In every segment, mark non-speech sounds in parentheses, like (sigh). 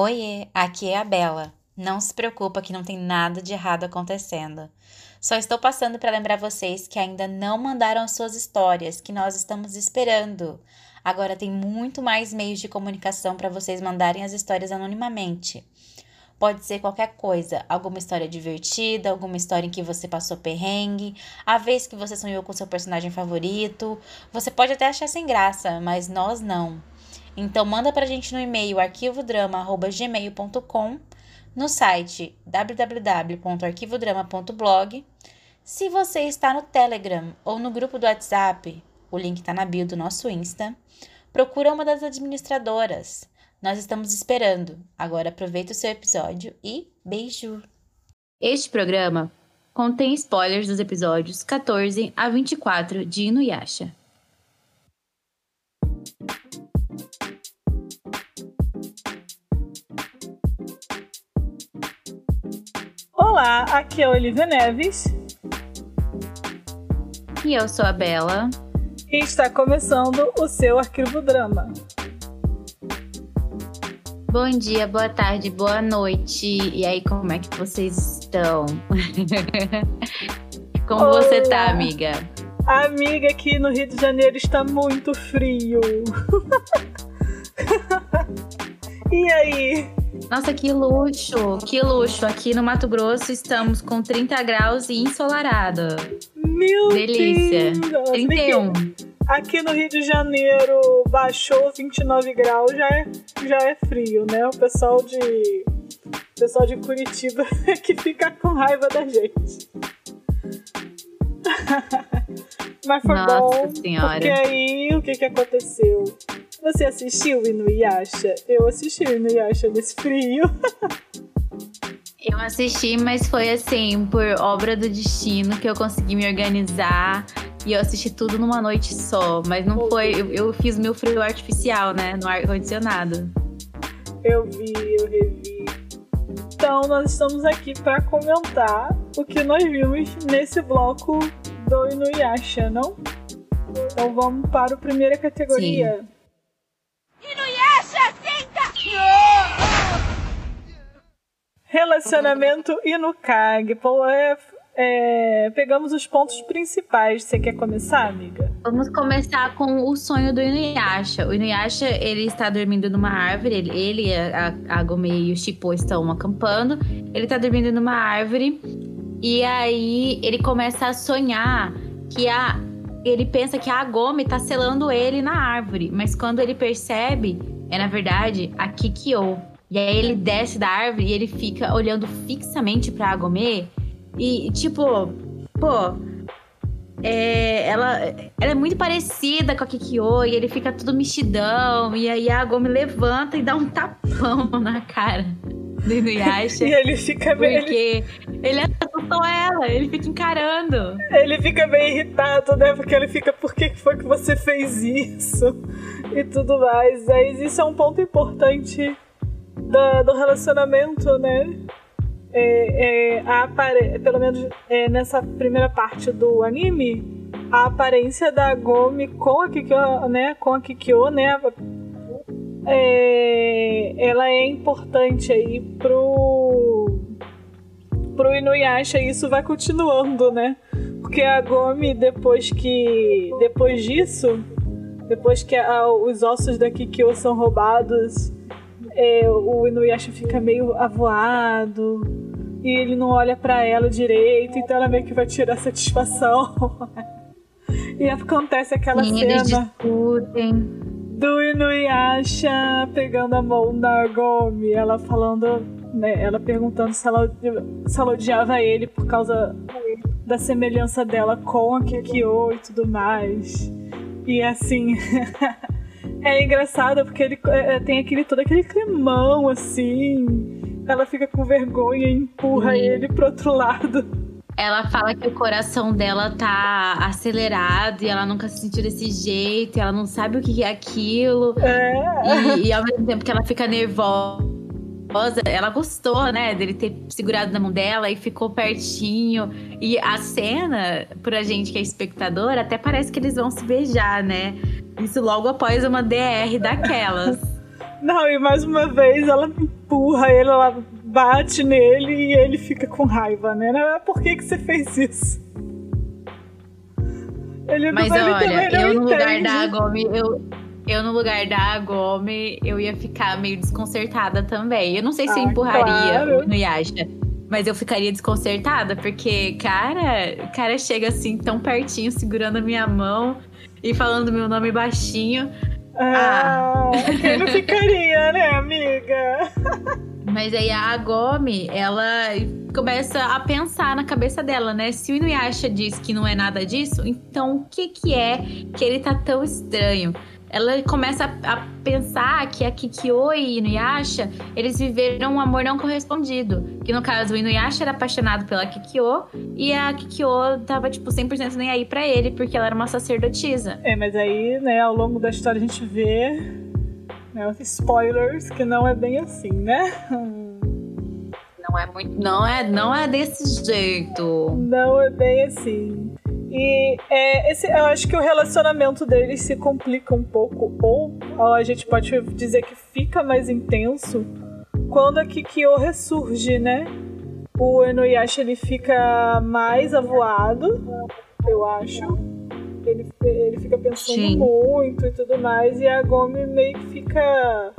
Oiê, aqui é a Bela. Não se preocupa que não tem nada de errado acontecendo. Só estou passando para lembrar vocês que ainda não mandaram as suas histórias, que nós estamos esperando. Agora tem muito mais meios de comunicação para vocês mandarem as histórias anonimamente. Pode ser qualquer coisa, alguma história divertida, alguma história em que você passou perrengue, a vez que você sonhou com seu personagem favorito. Você pode até achar sem graça, mas nós não. Então manda pra gente no e-mail arquivodrama@gmail.com, no site www.arquivodrama.blog. Se você está no Telegram ou no grupo do WhatsApp, o link está na bio do nosso Insta, procura uma das administradoras. Nós estamos esperando. Agora aproveita o seu episódio e beijo! Este programa contém spoilers dos episódios 14 a 24 de Inuyasha. Olá, aqui é Olivia Neves. E eu sou a Bela. E está começando o seu Arquivo Drama. Bom dia, boa tarde, boa noite. E aí, como é que vocês estão? (laughs) como Olá. você tá, amiga? Amiga, aqui no Rio de Janeiro está muito frio. (laughs) e aí? Nossa, que luxo, que luxo. Aqui no Mato Grosso estamos com 30 graus e ensolarado. Meu Delícia. Deus! 31. Aqui no Rio de Janeiro baixou 29 graus, já é, já é frio, né? O pessoal de. O pessoal de Curitiba (laughs) que fica com raiva da gente. (laughs) Mas foi Nossa bom. Senhora. Porque aí o que, que aconteceu? Você assistiu o Inuyasha? Eu assisti o Inuyasha nesse frio. Eu assisti, mas foi assim, por obra do destino que eu consegui me organizar e eu assisti tudo numa noite só. Mas não foi. Eu, eu fiz meu frio artificial, né? No ar-condicionado. Eu vi, eu revi. Então, nós estamos aqui para comentar o que nós vimos nesse bloco do Inuyasha, não? Então vamos para a primeira categoria. Sim. Inuyasha, senta! Relacionamento e no CAG. Pô, é, é, pegamos os pontos principais. Você quer começar, amiga? Vamos começar com o sonho do Inuyasha. O Inuyasha, ele está dormindo numa árvore. Ele, ele a, a Gomei e o Shippo estão acampando. Ele está dormindo numa árvore. E aí, ele começa a sonhar que a... Ele pensa que a Agome está selando ele na árvore. Mas quando ele percebe, é na verdade a Kikyo. E aí ele desce da árvore e ele fica olhando fixamente pra Agome. E, tipo, pô, é, ela, ela é muito parecida com a Kikyo e ele fica tudo mexidão. E aí a Agome levanta e dá um tapão (laughs) na cara do Inuyasha. (laughs) e ele fica meio. Porque ele assustou ela, ele fica encarando. Ele fica meio irritado, né? Porque ele fica, por que foi que você fez isso? (laughs) E tudo mais. Aí isso é um ponto importante do, do relacionamento, né? É, é, apare... Pelo menos é, nessa primeira parte do anime, a aparência da Gomi com a Kikyo, né? Com a Kikyo, né? É, ela é importante aí pro pro Inuyasha e isso vai continuando, né? Porque a Gomi depois que depois disso, depois que a, os ossos da Kikyo são roubados é, o Inuyasha fica meio avoado e ele não olha para ela direito, então ela meio que vai tirar satisfação. (laughs) e acontece aquela Sim, cena eles discutem. do Inuyasha pegando a mão da Gomi, ela falando, né, ela perguntando se ela, se ela odiava ele por causa da semelhança dela com a Kikyo e tudo mais. E assim, (laughs) É engraçado porque ele é, tem aquele todo aquele climão assim. Ela fica com vergonha e empurra Sim. ele pro outro lado. Ela fala que o coração dela tá acelerado e ela nunca se sentiu desse jeito, e ela não sabe o que é aquilo. É. E, e ao mesmo tempo que ela fica nervosa ela gostou, né, dele ter segurado na mão dela e ficou pertinho. E a cena, pra gente que é espectador, até parece que eles vão se beijar, né? Isso logo após uma DR daquelas. (laughs) Não, e mais uma vez ela empurra ele, ela bate nele e ele fica com raiva, né? Por que, que você fez isso? Ele Mas ele olha, eu no lugar da Gomi, eu, eu no lugar da Gomi, eu ia ficar meio desconcertada também. Eu não sei se ah, eu empurraria claro. no Yasha. Mas eu ficaria desconcertada, porque, cara, o cara chega assim tão pertinho, segurando a minha mão e falando meu nome baixinho. Ah, ah. quem não ficaria, né, amiga? Mas aí a Gomi, ela começa a pensar na cabeça dela, né? Se o Inuyasha diz que não é nada disso, então o que que é que ele tá tão estranho? Ela começa a, a, pensar que a Kikyo e Inuyasha, eles viveram um amor não correspondido. Que no caso, o Inuyasha era apaixonado pela Kikyo e a Kikyo tava, tipo, 100% nem aí pra ele, porque ela era uma sacerdotisa. É, mas aí, né, ao longo da história a gente vê, né, spoilers, que não é bem assim, né? Não é muito. Não é, não é desse jeito. Não é bem assim. E é, esse, eu acho que o relacionamento deles se complica um pouco, ou, ou a gente pode dizer que fica mais intenso quando a Kikyo ressurge, né? O Inuyasha ele fica mais avoado, eu acho. Ele, ele fica pensando Sim. muito e tudo mais, e a Gomi meio que fica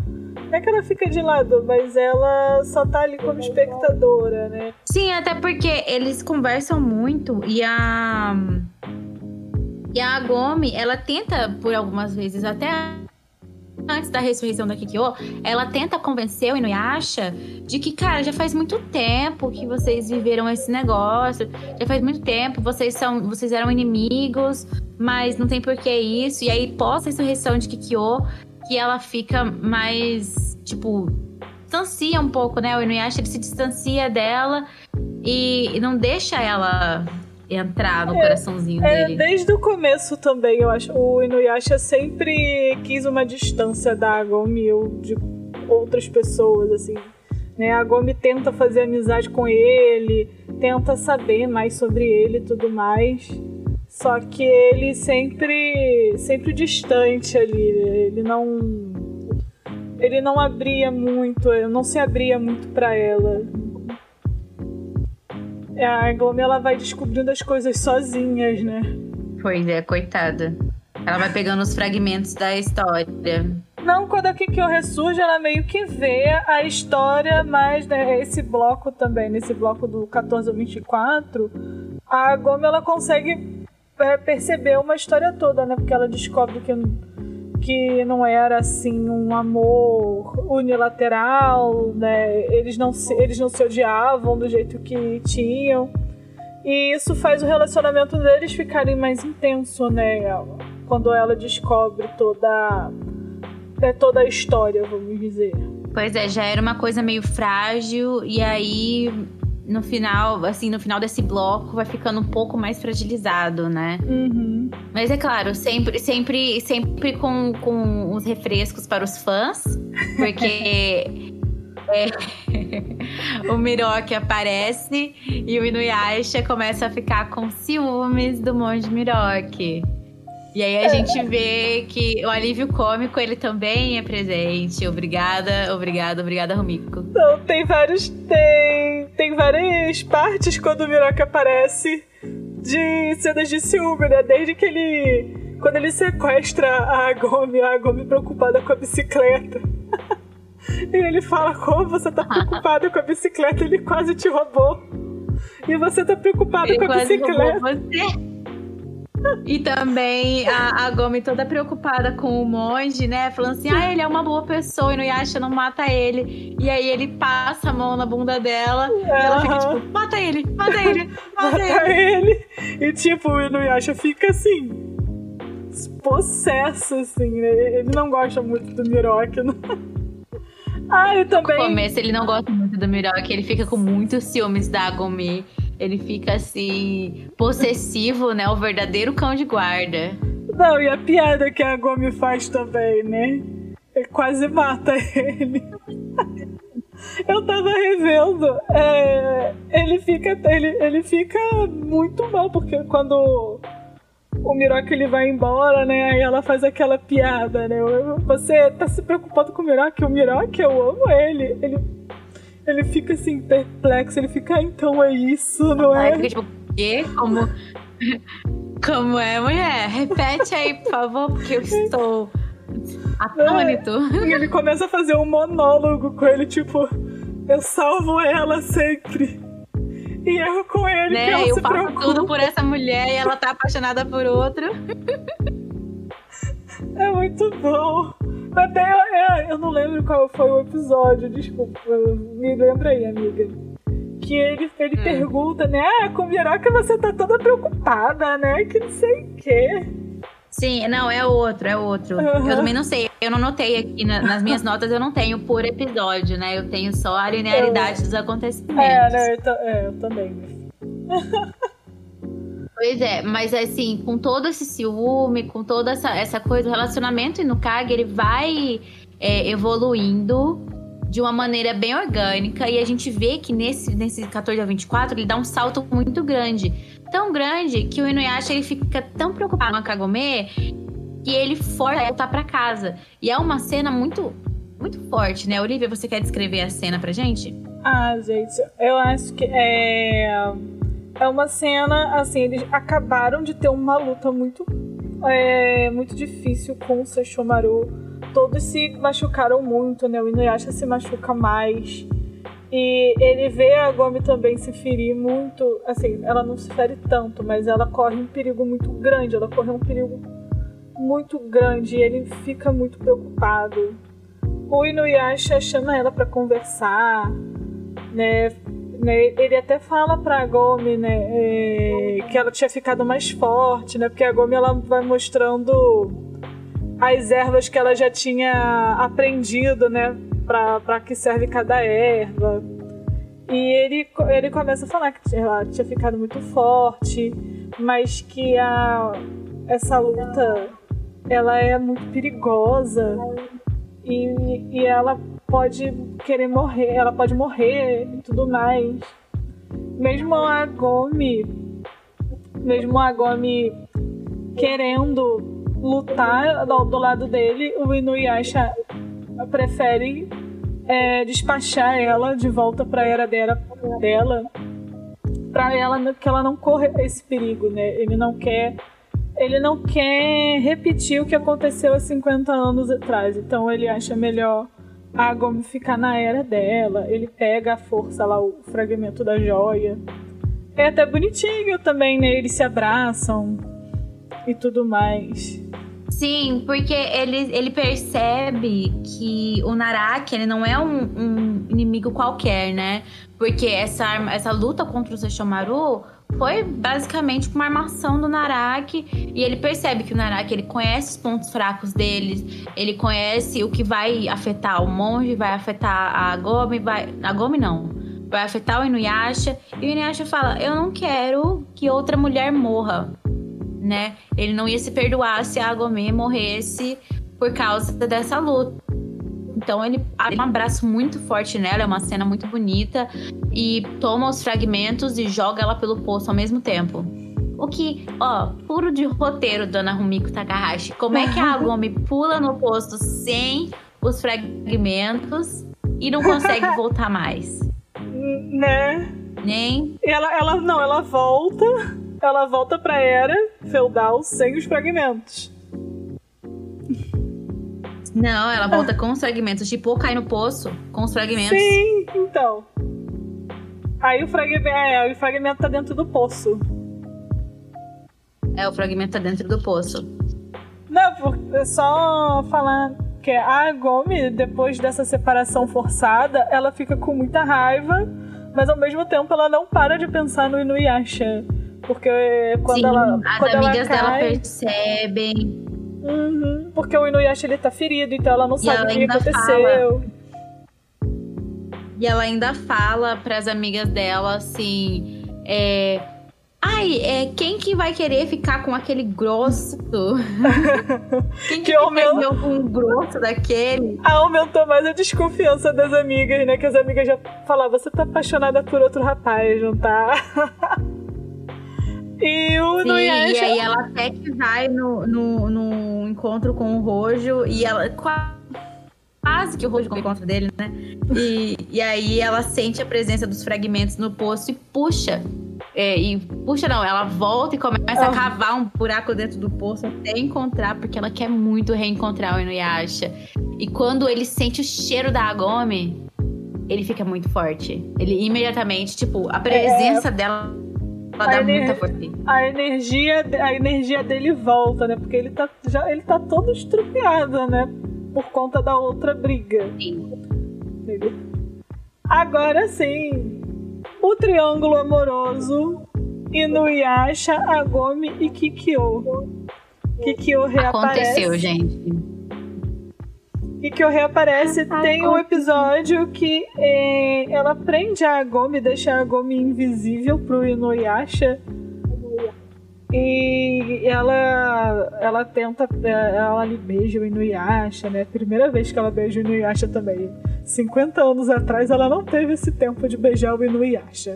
é que ela fica de lado, mas ela só tá ali como espectadora, né? Sim, até porque eles conversam muito e a. E a Gomi, ela tenta por algumas vezes, até antes da ressurreição da Kikyo, ela tenta convencer o Inuyasha de que, cara, já faz muito tempo que vocês viveram esse negócio, já faz muito tempo, vocês são, vocês eram inimigos, mas não tem por que isso. E aí, pós-ressurreição de Kikyo, que ela fica mais, tipo, distancia um pouco, né? O Inuyasha ele se distancia dela e não deixa ela entrar no é, coraçãozinho é, dele. Desde o começo também, eu acho. O Inuyasha sempre quis uma distância da Agomi ou de outras pessoas, assim. Né? A Agomi tenta fazer amizade com ele, tenta saber mais sobre ele e tudo mais. Só que ele sempre, sempre distante ali. Ele não, ele não abria muito, não se abria muito para ela. A Glome ela vai descobrindo as coisas sozinhas, né? Pois é, coitada. Ela vai pegando os fragmentos da história. Não, quando a Kikyo ressurge, ela meio que vê a história, mas né, esse bloco também, nesse bloco do 14 ao 24, a Gomi ela consegue é, uma história toda, né? Porque ela descobre que, que não era assim um amor unilateral, né? Eles não se, eles não se odiavam do jeito que tinham. E isso faz o relacionamento deles ficarem mais intenso, né? Quando ela descobre toda, é, toda a história, vamos dizer. Pois é, já era uma coisa meio frágil, e aí no final, assim, no final desse bloco vai ficando um pouco mais fragilizado, né? Uhum. Mas é claro, sempre, sempre, sempre com, com os refrescos para os fãs, porque (laughs) é, (laughs) o Miroque aparece e o Inuyasha começa a ficar com ciúmes do monge Miroque. E aí a gente vê que o alívio cômico ele também é presente. Obrigada, obrigada, obrigada, Rumiko. Então, tem vários. Tem, tem várias partes quando o Miroka aparece de cenas de ciúme, né? Desde que ele. Quando ele sequestra a Gomi, a Gomi preocupada com a bicicleta. (laughs) e ele fala: Como você tá preocupada com a bicicleta? Ele quase te roubou. E você tá preocupado ele com a bicicleta. E também a, a Gomi toda preocupada com o monge, né? Falando assim, ah, ele é uma boa pessoa e no Yasha não mata ele. E aí ele passa a mão na bunda dela uhum. e ela fica tipo, mata ele, mata ele, (laughs) mata, mata ele. ele. E tipo, o Inuyasha fica assim, possesso, assim, né? Ele não gosta muito do Miroki. Não... (laughs) Ah, eu também. No começo ele não gosta muito do Miroki, ele fica com muitos ciúmes da Gomi ele fica assim, possessivo, né? O verdadeiro cão de guarda. Não, e a piada que a Gomi faz também, né? Ele quase mata ele. (laughs) Eu tava revendo. É, ele, fica, ele, ele fica muito mal, porque quando o Miroque ele vai embora, né? Aí ela faz aquela piada, né? Você tá se preocupado com o Miroque? O Miroque, eu amo ele. Ele, ele fica assim, perplexo. Ele fica, ah, então é isso, não é? Ai, tipo, quê? Como... Como é, mulher? Repete aí, por favor, porque eu estou atônito. É, ele começa a fazer um monólogo com ele, tipo, eu salvo ela sempre. E erro com ele, né? que ela eu se preocupa. tudo por essa mulher e ela tá apaixonada por outro. É muito bom. Até eu, é, eu não lembro qual foi o episódio, desculpa. Me lembra aí, amiga. Que ele, ele Hum. pergunta, né? Ah, com que você tá toda preocupada, né? Que não sei o quê. Sim, não, é outro, é outro. Uhum. Eu também não sei. Eu não notei aqui na- nas minhas notas, eu não tenho por episódio, né? Eu tenho só a linearidade dos acontecimentos. É, né? Eu, é, eu também. (laughs) Pois é, mas assim, com todo esse ciúme, com toda essa, essa coisa, o relacionamento no ele vai é, evoluindo de uma maneira bem orgânica. E a gente vê que nesse, nesse 14 a 24, ele dá um salto muito grande. Tão grande que o Inuyasha ele fica tão preocupado com a Kagome que ele força voltar pra casa. E é uma cena muito, muito forte, né? Olivia, você quer descrever a cena pra gente? Ah, gente, eu acho que é. É uma cena, assim, eles acabaram de ter uma luta muito. É, muito difícil com o Sesshomaru. Todos se machucaram muito, né? O Inuyasha se machuca mais. E ele vê a Gomi também se ferir muito. Assim, ela não se fere tanto, mas ela corre um perigo muito grande. Ela corre um perigo muito grande e ele fica muito preocupado. O Inuyasha chama ela pra conversar, né? Né, Ele até fala pra Gomi, né, é, que ela tinha ficado mais forte, né? Porque a Gomi ela vai mostrando as ervas que ela já tinha aprendido, né? Pra, pra que serve cada erva. E ele, ele começa a falar que ela tinha ficado muito forte, mas que a, essa luta ela é muito perigosa e, e ela pode querer morrer, ela pode morrer e tudo mais. Mesmo a Gomi, mesmo a Gomi querendo lutar do, do lado dele, o Inuyasha prefere é, despachar ela de volta para a era dela, dela para ela que ela não corra esse perigo, né? Ele não quer ele não quer repetir o que aconteceu há 50 anos atrás. Então ele acha melhor a Gomi ficar na era dela. Ele pega a força lá, o fragmento da joia. É até bonitinho também, né? Eles se abraçam e tudo mais. Sim, porque ele, ele percebe que o Naraki ele não é um, um inimigo qualquer, né? Porque essa, essa luta contra o Sesshomaru foi basicamente uma armação do Naraki. E ele percebe que o Naraki ele conhece os pontos fracos deles, ele conhece o que vai afetar o monge, vai afetar a Gomi, vai. A Gomi não. Vai afetar o Inuyasha. E o Inuyasha fala: Eu não quero que outra mulher morra né? Ele não ia se perdoar se a Agomê morresse por causa dessa luta. Então ele dá um abraço muito forte nela, é uma cena muito bonita e toma os fragmentos e joga ela pelo poço ao mesmo tempo. O que, ó, puro de roteiro, dona Rumiko Takahashi. Como é que a Agome pula no poço sem os fragmentos e não consegue voltar mais? (laughs) Né? Nem ela, ela não, ela volta. Ela volta pra era feudal sem os fragmentos. Não, ela volta com os fragmentos. Tipo, cai no poço com os fragmentos. Sim, então. Aí o fragmento, é, o fragmento tá dentro do poço. É, o fragmento tá dentro do poço. Não, por- é só falar que a Gomi, depois dessa separação forçada, ela fica com muita raiva, mas ao mesmo tempo ela não para de pensar no Inuyasha. Porque quando Sim, ela. as quando ela amigas dela cai, percebem. Uhum, porque o Inuyasha ele tá ferido, então ela não E sabe ela o que aconteceu. E ela ainda fala pras amigas dela assim: é, Ai, é, quem que vai querer ficar com aquele grosso? (laughs) quem que, Que perdeu com um grosso daquele? Aumentou mais a desconfiança das amigas, né? Que as amigas já falavam, você tá apaixonada por outro rapaz, não tá? (laughs) E o Sim, Inuyasha... e aí ela até que vai no, no, no encontro com o Rojo e ela qua- quase que o Rojo encontra dele, né? E, e aí ela sente a presença dos fragmentos no poço e puxa. É, e puxa não, ela volta e começa Ah. a cavar um buraco dentro do poço até encontrar, porque ela quer muito reencontrar o Inuyasha. E quando ele sente o cheiro da Agome, ele fica muito forte. Ele imediatamente, tipo, a presença dela A ener- muita força. a energia, a energia dele volta, né? Porque ele tá, já, ele tá todo estrupiado, né? Por conta da outra briga. Sim. Ele- Agora sim, o triângulo amoroso Inuyasha, Agome e Kikyo. Kikyo reaparece. Aconteceu, gente. Kikyo reaparece. Tem um episódio que eh, ela prende a Agome, deixa a Agome invisível pro Inuyasha. E ela, ela tenta, eh, ela ali beija o Inuyasha, né? Primeira vez que ela beija o Inuyasha também. 50 anos atrás ela não teve esse tempo de beijar o Inuyasha.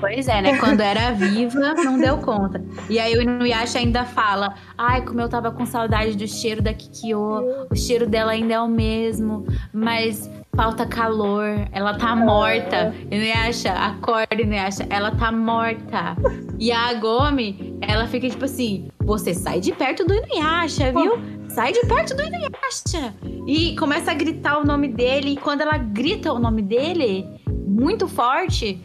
Pois é, né? (laughs) Quando era viva, não deu conta. E aí o Inuyasha ainda fala: Ai, como eu tava com saudade do cheiro da Kikyo, o cheiro dela ainda é o mesmo, mas falta calor, ela tá morta. Inuyasha, acorda, Inuyasha, ela tá morta. E a Agome, ela fica tipo assim: Você sai de perto do Inuyasha, viu? Sai de perto do Inuyasha. E começa a gritar o nome dele, e quando ela grita o nome dele, muito forte,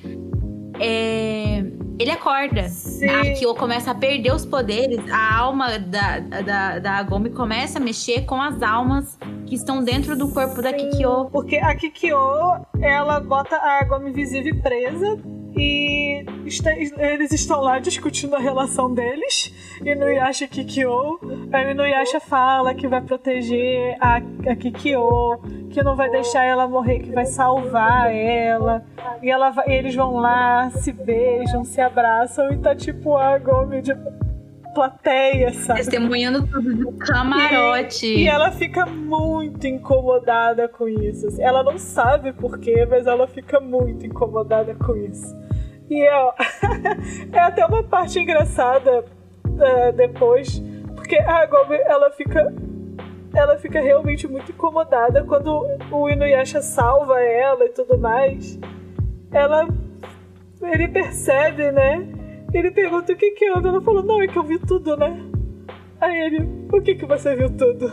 é, ele acorda. Sim. A Kyo começa a perder os poderes, a alma da, da, da Agome começa a mexer com as almas que estão dentro do corpo da Kikyo. Porque a Kikyo, ela bota a Agome invisível presa e eles estão lá discutindo a relação deles. E Inuyasha Kikyo. Aí o Inuyasha fala que vai proteger a, a Kikyo, que não vai deixar ela morrer, que vai salvar ela. E ela e eles vão lá, se beijam, se abraçam e tá tipo a Agome de plateia, sabe? Testemunhando tudo do camarote. E ela fica muito incomodada com isso. assim. Ela não sabe porquê, mas ela fica muito incomodada com isso. E é, (laughs) é até uma parte engraçada é, depois, porque a Gomi, ela fica. Ela fica realmente muito incomodada quando o Inuyasha salva ela e tudo mais. Ela. Ele percebe, né? Ele pergunta o que que houve. Ela falou, não, é que eu vi tudo, né? Aí ele, o que que você viu tudo?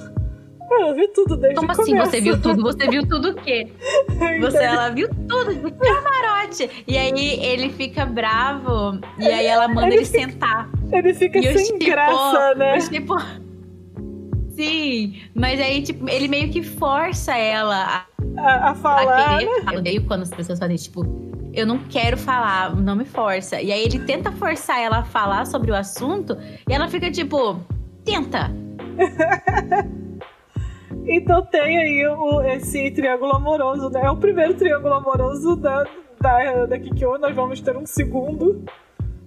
"Ah, Eu vi tudo desde Como o assim começo. você viu tudo? Você viu tudo o quê? (laughs) Você, Então, ela viu tudo de camarote. E aí ele fica bravo. E aí ela manda Ele ele, fica- sentar. Ele fica E sem Chipo- graça, né? o Chipo- Sim, mas aí, tipo, ele meio que força ela a, A, a a falar, querer. Eu odeio quando as pessoas fazem, tipo, eu não quero falar, não me força. E aí ele tenta forçar ela a falar sobre o assunto e ela fica tipo, tenta. (laughs) Então tem aí o, esse triângulo amoroso, né? É o primeiro triângulo amoroso da, da, da Kikyo. Nós vamos ter um segundo.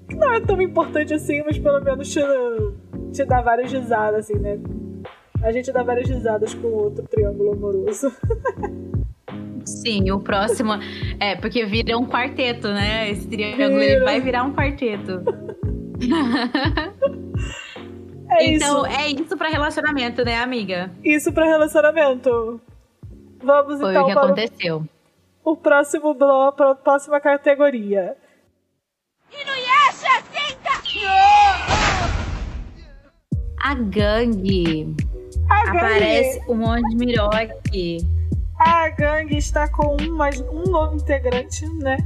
Que não é tão importante assim, mas pelo menos te, te dá várias risadas, assim, né? A gente dá várias risadas com o outro triângulo amoroso. (laughs) Sim, o próximo. É, porque vira um quarteto, né? Esse triângulo ele vai virar um quarteto. (laughs) É então, isso. é isso pra relacionamento, né, amiga? Isso pra relacionamento. Vamos Foi então o que para o- aconteceu. o próximo bloco, para a próxima categoria. A gangue. A gangue, Aparece um monte de miroque. A gangue está com um, mais, um novo integrante, né?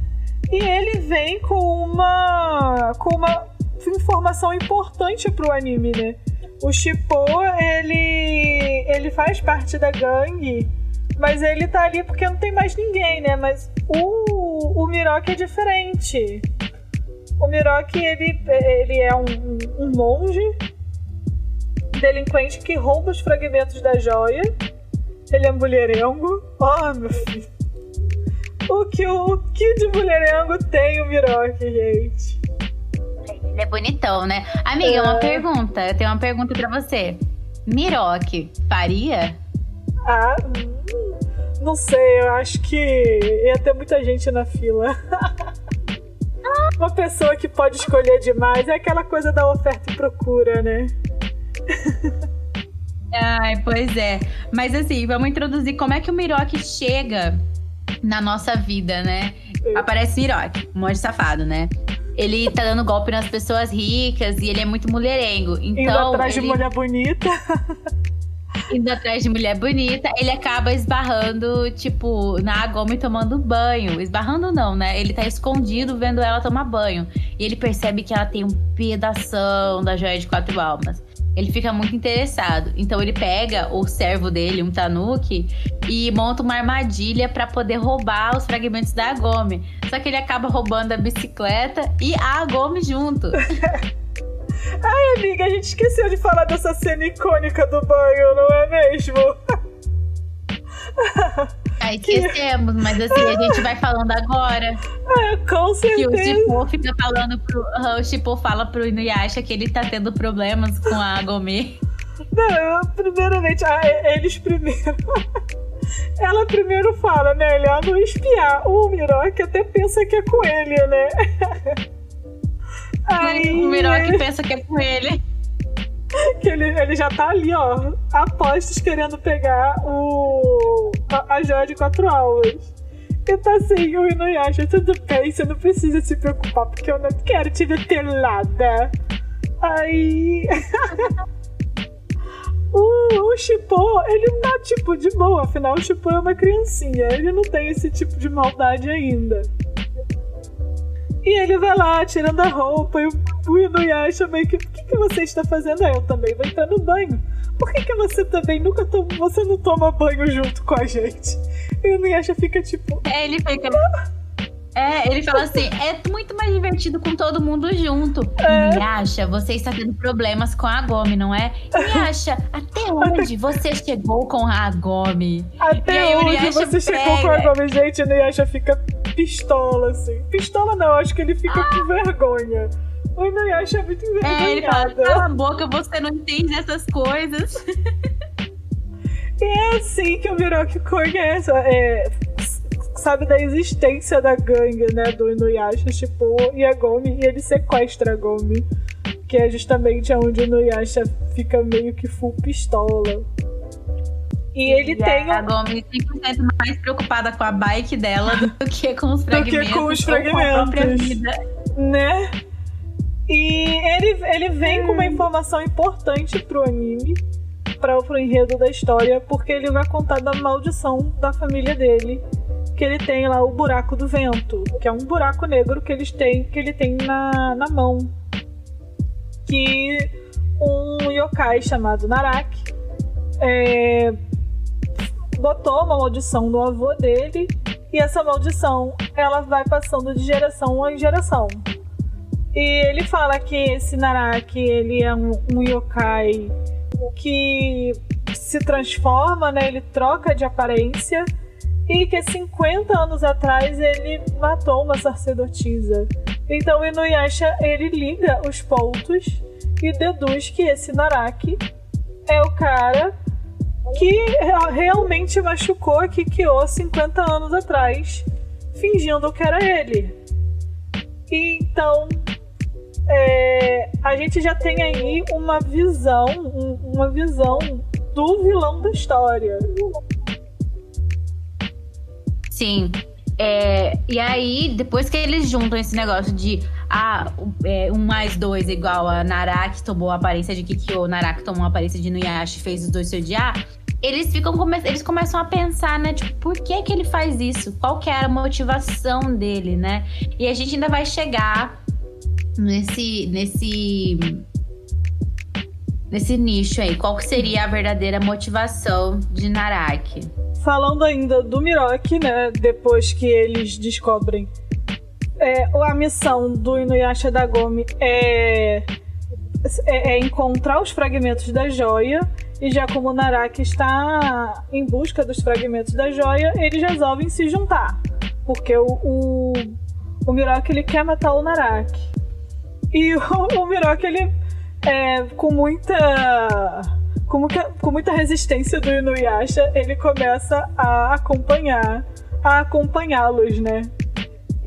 E ele vem com uma com uma informação importante pro anime, né? O Shippo, ele ele faz parte da gangue, mas ele tá ali porque não tem mais ninguém, né? Mas o o Miroki é diferente. O Miroki, ele, ele é um, um monge delinquente que rouba os fragmentos da joia. Ele é mulherengo. Oh, meu filho. O que, o que de mulherengo tem o Miroki, gente? Ele é bonitão, né? Amiga, uma É. pergunta. Eu tenho uma pergunta pra você. Miroque, faria? Ah, não sei, eu acho que ia ter muita gente na fila. (laughs) uma pessoa que pode escolher demais. É aquela coisa da oferta e procura, né? (laughs) Ai, pois é. Mas assim, vamos introduzir como é que o Miroque chega na nossa vida, né? Aparece Miroque, um monte safado, né? Ele tá dando golpe nas pessoas ricas e ele é muito mulherengo. Então, Indo atrás ele... de mulher bonita. (laughs) Indo atrás de mulher bonita, ele acaba esbarrando, tipo, na Agome tomando banho. Esbarrando não, né? Ele tá escondido vendo ela tomar banho. E ele percebe que ela tem um pedação da joia de quatro almas. Ele fica muito interessado. Então ele pega o servo dele, um Tanuki, e monta uma armadilha para poder roubar os fragmentos da Agome. Só que ele acaba roubando a bicicleta e a Agome junto. (laughs) Ai, amiga, a gente esqueceu de falar dessa cena icônica do banho, não é mesmo? (laughs) Aí esquecemos, mas assim, a gente vai falando agora. É, com certeza. Que o Shippo fica falando pro. O Shippo fala pro Inuyasha que ele tá tendo problemas com a Agome. Não, eu, primeiramente, ah, eles primeiro. (laughs) Ela primeiro fala, né? Ele, ah, não espiar. O Miroque até pensa que é com ele, né? (laughs) Aí... O Miroque pensa que é com ele. (laughs) Que ele, ele já tá ali, ó, apostos querendo pegar o, a, a joia de quatro aulas. E tá assim, o Inuyasha, tudo bem, você não precisa se preocupar, porque eu não quero te ver pelada. Aí. (laughs) o, o Chipô, ele tá tipo de boa, afinal o Chipô é uma criancinha, ele não tem esse tipo de maldade ainda. E ele vai lá, tirando a roupa, e o Inuyasha meio que, o que, que você está fazendo? Ah, eu também vou entrar no banho. Por que, que você também nunca toma, você não toma banho junto com a gente? E o Inuyasha fica tipo... É, ele fica... É, ele fala assim: é muito mais divertido com todo mundo junto. É. Inuyasha, você está tendo problemas com a Gomi, não é? Inuyasha, (laughs) até onde você chegou com a Gomi? Até onde você pega. chegou com a Gomi? Gente, o Inuyasha fica pistola, assim. Pistola não, acho que ele fica ah. com vergonha. O Inuyasha é muito envergonhado. É, ele fala, cala a boca, você não entende essas coisas. E é assim que o Miroki conhece, é, sabe da existência da gangue, né, do Inuyasha, tipo, e a Gomi, e ele sequestra a Gomi. Que é justamente onde o Inuyasha fica meio que full pistola. E ele e tem. A Gomi 100% mais preocupada com a bike dela do (laughs) que com os fragmentos. Do que com os fragmentos. Com vida. Né? E ele, ele vem hum. com uma informação importante pro anime, para o enredo da história, porque ele vai contar da maldição da família dele. Que ele tem lá o buraco do vento, que é um buraco negro que eles têm, que ele tem na, na mão. Que um yokai chamado Naraki é, botou uma maldição no avô dele e essa maldição ela vai passando de geração em geração. E ele fala que esse Naraki ele é um, um yokai que se transforma, né? Ele troca de aparência e que 50 anos atrás ele matou uma sacerdotisa. Então Inuyasha ele liga os pontos e deduz que esse Naraki é o cara que realmente machucou Kikyo 50 anos atrás, fingindo que era ele. Então é, a gente já tem aí uma visão, uma visão do vilão da história. Sim. É, e aí, depois que eles juntam esse negócio de ah, é, um mais dois igual a Naraki tomou a aparência de Kikyo, Naraki tomou a aparência de Nuyashi fez os dois se odiar, eles ficam eles começam a pensar, né, tipo, por que que ele faz isso? Qual que era a motivação dele, né? E a gente ainda vai chegar nesse nesse nesse nicho aí. Qual que seria a verdadeira motivação de Naraki? Falando ainda do Miroki, né, depois que eles descobrem é, a missão do Inuyasha Dagome é, é, é encontrar os fragmentos da joia e já como Naraki está em busca dos fragmentos da joia, eles resolvem se juntar. Porque o, o, o Miroki ele quer matar o Naraki. E (laughs) o, o Miroki ele é, com muita com, com muita resistência do Inuyasha, ele começa a acompanhar a acompanhá-los, né?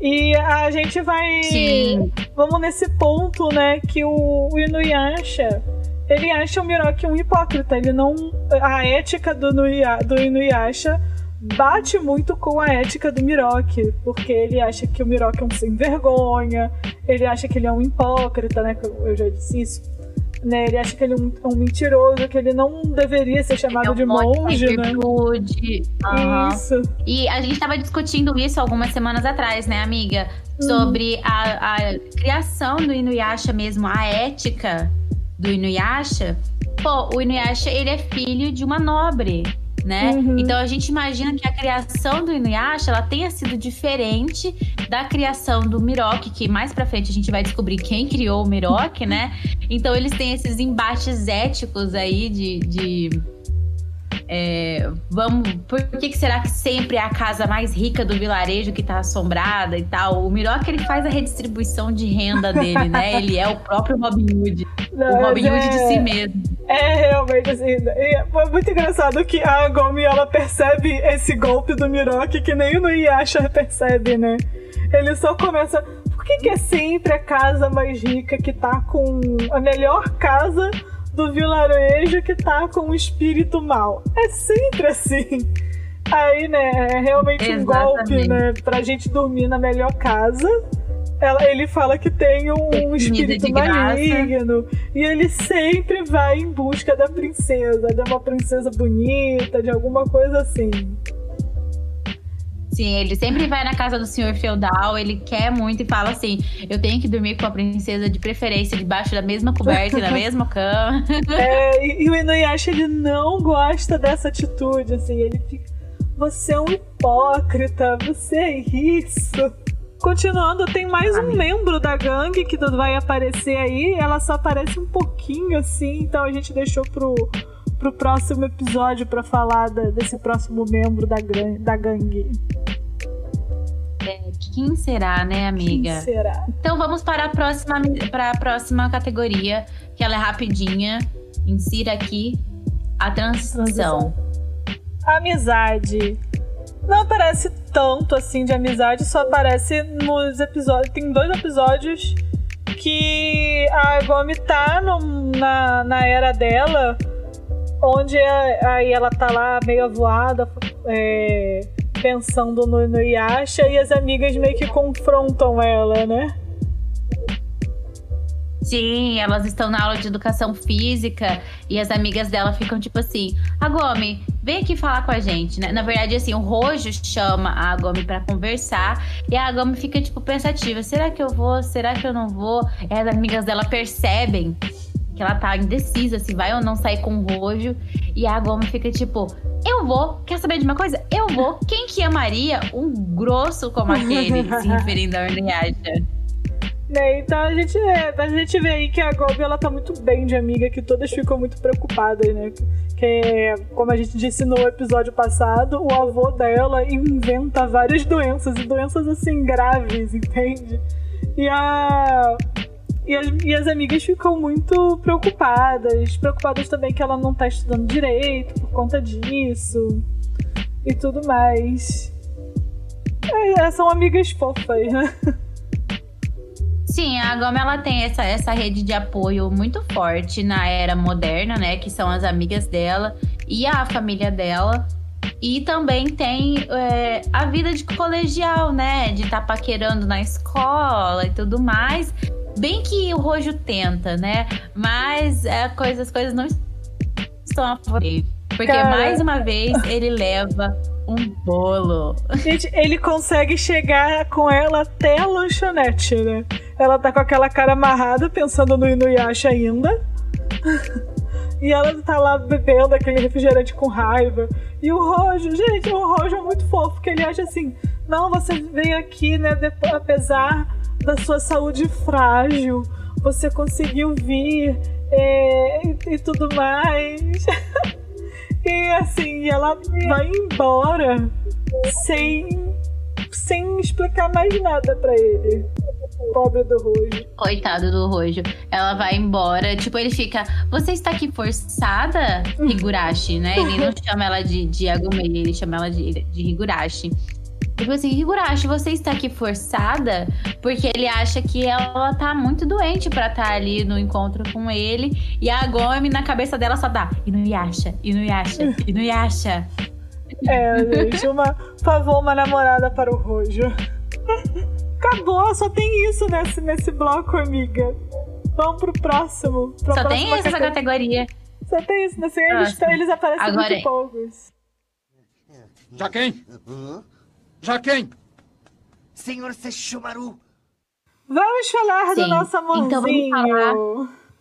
E a gente vai. Sim. Vamos nesse ponto, né? Que o, o Inuyasha. Ele acha o Miroki um hipócrita. Ele não. A ética do, Nuya, do Inuyasha bate muito com a ética do Miroki. Porque ele acha que o Miroki é um sem vergonha. Ele acha que ele é um hipócrita, né? Eu já disse isso. Né, ele acha que ele é um, um mentiroso, que ele não deveria ser chamado é um de monge, né? virtude. Aham. Isso. E a gente tava discutindo isso algumas semanas atrás, né, amiga? Sobre a, a criação do Inuyasha mesmo, a ética do Inuyasha. Pô, o Inuyasha, ele é filho de uma nobre, né? Uhum. Então a gente imagina que a criação do Inuyasha, ela tenha sido diferente da criação do Miroki, que mais pra frente a gente vai descobrir quem criou o Miroki, né? Então eles têm esses embates éticos aí de... de é, vamos, por que, que será que sempre é a casa mais rica do vilarejo que tá assombrada e tal? O Miroque ele faz a redistribuição de renda dele, né? (laughs) Ele é o próprio Robin Hood. Não, o Robin Hood de é- si mesmo. É realmente assim. e Foi muito engraçado que a Gomi ela percebe esse golpe do Miroki que nem o Nuyasha percebe, né? Ele só começa. Por que, que é sempre a casa mais rica que tá com a melhor casa do vilarejo que tá com o espírito mal? É sempre assim. Aí, né, é realmente um golpe, Exatamente. né? Pra gente dormir na melhor casa. Ela- ele fala que tem um Comida espírito graça. maligno. E ele sempre vai em busca da princesa, de uma princesa bonita, de alguma coisa assim. Sim, ele sempre vai na casa do senhor feudal, ele quer muito e fala assim: eu tenho que dormir com a princesa de preferência debaixo da mesma coberta e na mesma cama. (laughs) É, e, e o Inuyasha ele não gosta dessa atitude, assim, ele fica. Você é um hipócrita, você é isso. Continuando, tem mais um membro da gangue que vai aparecer aí. Ela só aparece um pouquinho assim, então a gente deixou pro, pro próximo episódio pra falar da- desse próximo membro da, da gangue. Quem será, né, amiga? Quem será? Então vamos para a próxima, para a próxima categoria, que ela é rapidinha. Insira aqui a transição. Amizade. Não aparece tanto assim de amizade, só aparece nos episódios. Tem dois episódios que a Gomi tá no- na, na era dela, onde aí ela tá lá meio avoada, é, pensando no, no Yasha, e as amigas meio que confrontam ela, né? Sim, elas estão na aula de educação física e as amigas dela ficam tipo assim: A Gomi, vem aqui falar com a gente, né? Na verdade, assim, o Rojo chama a Gomi pra conversar e a Gomi fica tipo pensativa: será que eu vou? Será que eu não vou? E as amigas dela percebem que ela tá indecisa se vai ou não sair com o Rojo e a Gomi fica tipo: Eu vou, quer saber de uma coisa? Eu vou. Quem que amaria um grosso como aquele? (laughs) se referindo ao Inuyasha. Né, Então a gente, é, a gente vê aí que a Gobi ela tá muito bem de amiga, que todas ficam muito preocupadas, né? Que, como a gente disse no episódio passado, o avô dela inventa várias doenças, e doenças assim graves, (laughs) entende? E a. E as, as amigas ficam muito preocupadas, preocupadas também que ela não tá estudando direito por conta disso e tudo mais. É, são amigas fofas, né? Sim, a Gomi ela tem essa, essa rede de apoio muito forte na era moderna, né? Que são as amigas dela e a família dela. E também tem é, a vida de colegial, né? De estar paquerando na escola e tudo mais. Bem que o Rojo tenta, né? Mas é, coisa, as coisas não estão a favor dele. Porque Cara. mais uma vez ele leva um bolo. Gente, ele consegue chegar com ela até a lanchonete, né? Ela tá com aquela cara amarrada, pensando no Inuyasha ainda. (laughs) E ela tá lá bebendo aquele refrigerante com raiva. E o Rojo, gente, o Rojo é muito fofo, porque ele acha assim: não, você veio aqui, né, depo- apesar da sua saúde frágil, você conseguiu vir é, e, e tudo mais. (laughs) e assim, ela vai embora sem, sem explicar mais nada pra ele. Pobre do Rojo. Coitado do Rojo. Ela vai embora. Tipo, ele fica. Você está aqui forçada, Higurashi, né? Ele não (laughs) chama ela de, de Agumei, ele chama ela de, de Higurashi. Tipo assim, Higurashi, você está aqui forçada porque ele acha que ela tá muito doente pra estar tá ali no encontro com ele. E a Gomi na cabeça dela só dá Inuyasha, Inuyasha, Inuyasha. É, gente, uma, favor, uma namorada para o Rojo. Acabou, só tem isso nesse, nesse bloco, amiga. Vamos pro próximo. Só tem essa categoria. categoria. Só tem isso, nesse, eles, eles aparecem Agora... muito poucos. Já quem? Já quem? Senhor Sesshomaru. Vamos falar Sim. do nosso amorzinho. Então vamos falar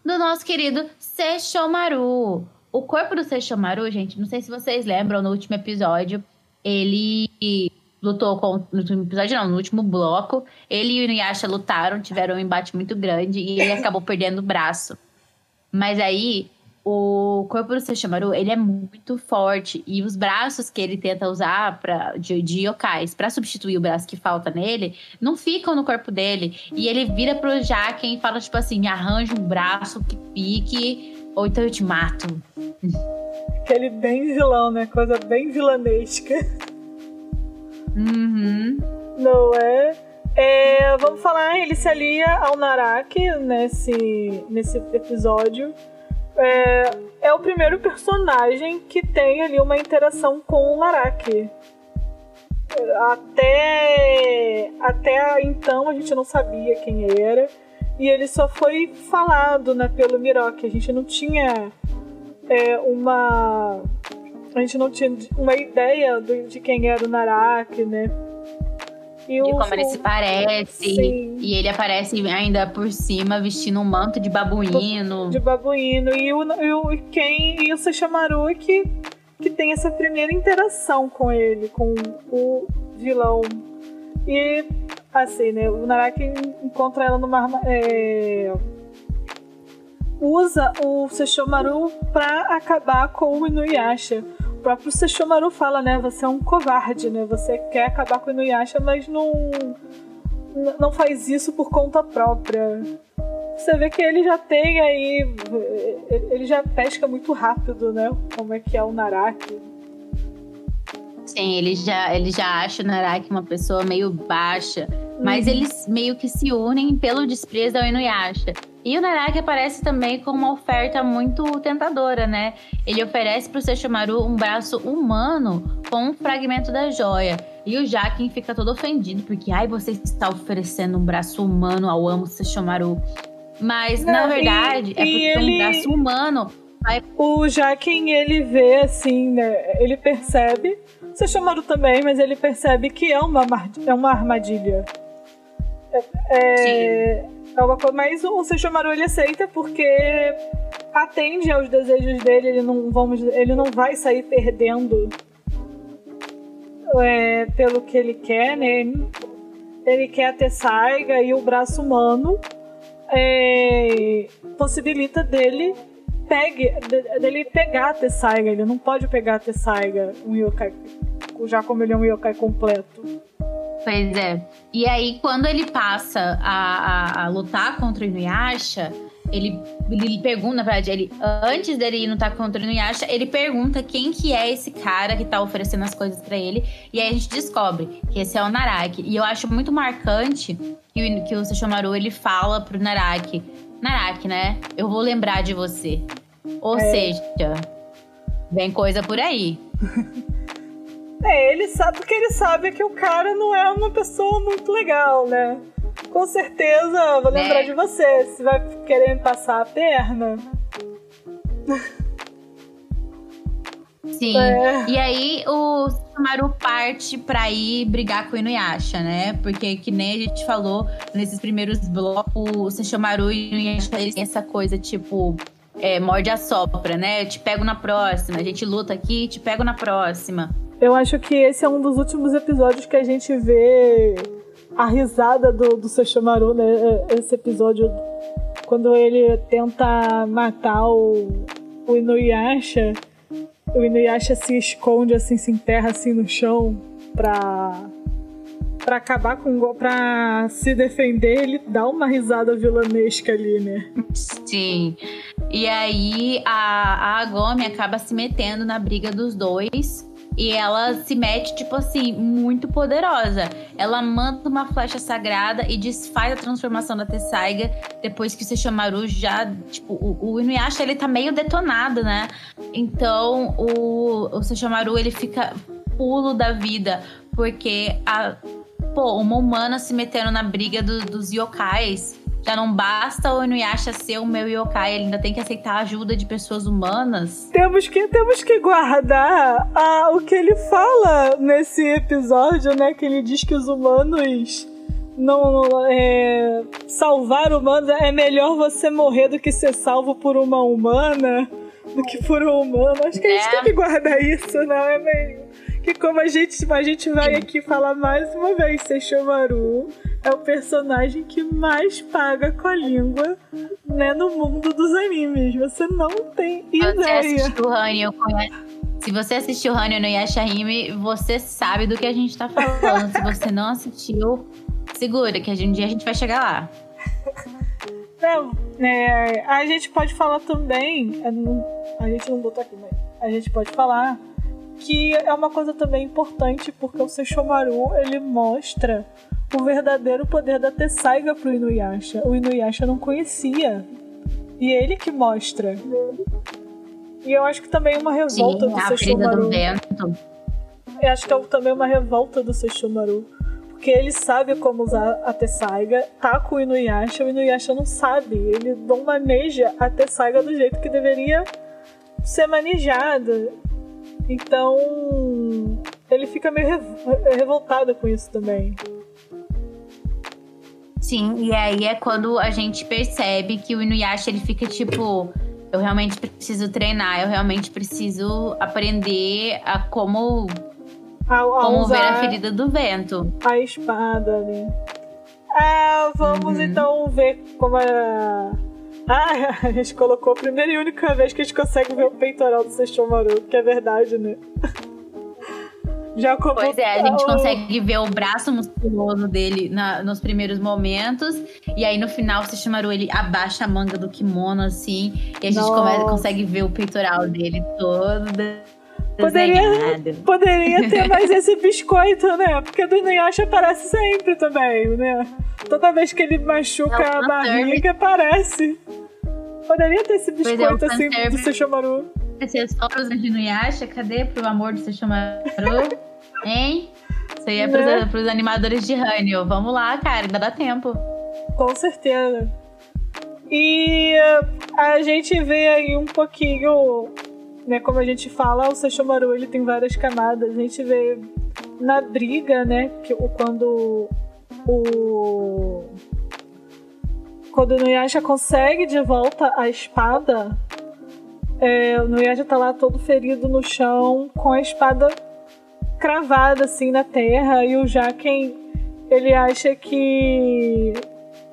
do nosso querido Sesshomaru. O corpo do Sesshomaru, gente, não sei se vocês lembram, no último episódio, ele lutou com. No último episódio, não, no último bloco. Ele e o Inuyasha lutaram, tiveram um embate muito grande e ele acabou perdendo o braço. Mas aí, o corpo do Sesshomaru, ele é muito forte. E os braços que ele tenta usar pra, de, de yokais para substituir o braço que falta nele, não ficam no corpo dele. E ele vira pro Jaken e fala, tipo assim, arranja um braço que pique, ou então eu te mato. Aquele bem vilão, né? Coisa bem vilanesca. Uhum. Não é? é? Vamos falar, ele se alia ao Naraki nesse, nesse episódio. É, é o primeiro personagem que tem ali uma interação com o Naraki. Até, até então a gente não sabia quem era. E ele só foi falado né, pelo Miroki. A gente não tinha é, uma a gente não tinha uma ideia de quem era o Naraki, né? E de como ele se parece. Sim. E ele aparece ainda por cima vestindo um manto de babuíno. De babuíno. E o, e o quem e o Sesshomaru que, que tem essa primeira interação com ele, com o vilão. E assim, né? O Naraki encontra ela numa. É, usa o Sesshomaru pra acabar com o Inuyasha próprio Sesshomaru fala, né? Você é um covarde, né? Você quer acabar com o Inuyasha, mas não, não faz isso por conta própria. Você vê que ele já tem aí. Ele já pesca muito rápido, né? Como é que é o Naraki. Sim, ele já, ele já acha o Naraki uma pessoa meio baixa. Mas uhum. eles meio que se unem pelo desprezo ao Inuyasha. E o Naraki aparece também com uma oferta muito tentadora, né? Ele oferece para o Sesshomaru um braço humano com um fragmento da joia. E o Jakin fica todo ofendido, porque, ai, você está oferecendo um braço humano ao amo Sesshomaru. Mas, Não, na verdade, e, é porque ele... um braço humano vai... O Jakin, ele vê, assim, né? Ele percebe... O Sesshomaru também, mas ele percebe que é uma, é uma armadilha. É, é, é uma coisa, mas o Sesshomaru ele aceita porque atende aos desejos dele, ele não, vamos, ele não vai sair perdendo é, pelo que ele quer, né? Ele quer ter saiga e o braço humano é, possibilita dele pegue, dele pegar a Tessaiga. Ele não pode pegar a Tessaiga, um yokai, já como ele é um yokai completo. Pois é. E aí, quando ele passa a, a, a lutar contra o Inuyasha, ele, ele pergunta, na verdade, ele, antes dele ir lutar contra o Inuyasha, ele pergunta quem que é esse cara que tá oferecendo as coisas para ele. E aí a gente descobre que esse é o Naraki. E eu acho muito marcante que o, que o Sesshomaru, ele fala pro Naraki. Naraki, né? Eu vou lembrar de você. Ou é. seja, vem coisa por aí. (laughs) É, ele sabe porque ele sabe que o cara não é uma pessoa muito legal, né? Com certeza, vou lembrar é. de você. Você vai querer me passar a perna? (laughs) Sim. É. E aí o Samaru parte pra ir brigar com o Inuyasha, né? Porque que nem a gente falou nesses primeiros blocos, o Sesshomaru e o Inuyasha eles têm essa coisa tipo é, morde a sopra, né? Eu te pego na próxima, a gente luta aqui, te pego na próxima. Eu acho que esse é um dos últimos episódios que a gente vê a risada do, do Sesshomaru, né? Esse episódio, quando ele tenta matar o, o Inuyasha, o Inuyasha se esconde, assim, se enterra assim no chão pra, pra acabar com. pra se defender, ele dá uma risada vilanesca ali, né? Sim. E aí a, a Agome acaba se metendo na briga dos dois E ela se mete, tipo assim, muito poderosa. Ela manda uma flecha sagrada e desfaz a transformação da Tessaiga depois que o Sesshomaru já. Tipo, o, o Inuyasha ele tá meio detonado, né? Então o, o Sesshomaru ele fica pulo da vida porque a. Pô, uma humana se metendo na briga do, dos yokais já não basta o Inuyasha ser o meu yokai, ele ainda tem que aceitar a ajuda de pessoas humanas. Temos que, temos que guardar ah, o que ele fala nesse episódio, né? Que ele diz que os humanos não é, salvar humanos é melhor você morrer do que ser salvo por uma humana do que por um humano. Acho que a gente É. tem que guardar isso, não é meio que como a gente, a gente vai aqui falar mais uma vez, Sesshomaru é o personagem que mais paga com a língua, né, no mundo dos animes. Você não tem Você ideia. assistiu o Hanyo, se você assistiu o Hanyo no Yashahime, você sabe do que a gente tá falando. Se você não assistiu, segura, que a gente- um dia a gente vai chegar lá. Não, é, a gente pode falar também, a gente não botou aqui, mas a gente pode falar que é uma coisa também importante porque o Sesshomaru ele mostra o verdadeiro poder da Tessaiga pro Inuyasha. O Inuyasha não conhecia. E é ele que mostra. E eu acho que também é uma revolta Sim, do Sesshomaru. Eu acho que é também uma revolta do Sesshomaru. Porque ele sabe como usar a Tessaiga, tá com o Inuyasha, o Inuyasha não sabe. Ele não maneja a Tessaiga do jeito que deveria ser manejada. Então, ele fica meio rev- revoltado com isso também. Sim, e aí é quando a gente percebe que o Inuyasha ele fica tipo, eu realmente preciso treinar, eu realmente preciso aprender a como, A, a como ver a ferida do vento. a espada ali. Ah, vamos Uhum. então ver como a. (laughs) Ah, a gente colocou a primeira e única vez que a gente consegue ver o peitoral do Sesshomaru, que é verdade, né? (laughs) Já como Pois é, a gente consegue ver o braço musculoso dele na- nos primeiros momentos. E aí no final o Sesshomaru ele abaixa a manga do kimono assim. E a gente come- consegue ver o peitoral dele todo de- Poderia-. (laughs) Poderia ter mais esse biscoito, né? Porque do Inuyasha aparece sempre também, né? Toda vez que ele machuca É o a barriga, aparece. Poderia ter esse é, biscoito assim do fanservice. Sesshomaru. Esse só pros de Inuyasha, cadê pro amor do Sesshomaru? (laughs) hein? Isso aí é pros, Né? pros animadores de Hanyo. Vamos lá, cara, ainda dá tempo. Com certeza. E eh, a gente vê aí um pouquinho, né, como a gente fala, o Sesshomaru ele tem várias camadas. A gente vê na briga, né, que quando o quando o Nuyasha consegue de volta a espada, é, o Nuyasha tá lá todo ferido no chão com a espada cravada assim na terra. E o Jaken ele acha que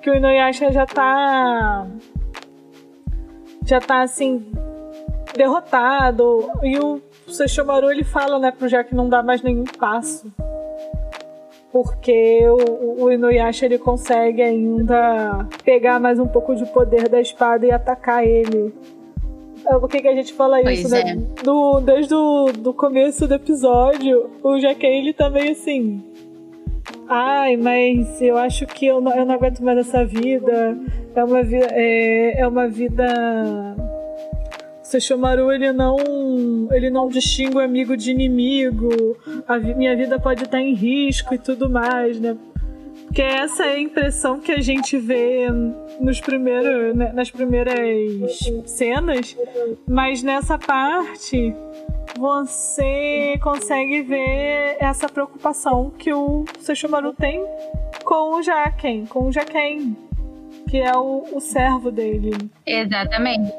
que o Inuyasha já tá já tá assim derrotado. E o Sesshomaru ele fala né pro Jaken não dar mais nenhum passo porque o, o Inuyasha ele consegue ainda pegar mais um pouco de poder da espada e atacar ele É, por que, que a gente fala Pois isso, né? é. Do, desde o do começo do episódio, o Jaquem, ele tá meio assim... Ai, mas eu acho que eu não, eu não aguento mais essa vida. É uma, vi é, é uma vida... Sesshomaru, ele não, ele não distingue amigo de inimigo. A vi- minha vida pode estar em risco e tudo mais, né? Porque essa é a impressão que a gente vê nos primeiros, né, nas primeiras cenas, mas nessa parte você consegue ver essa preocupação que o Sesshomaru tem com o Jaken, com o Jaken, que é o, o servo dele. Exatamente.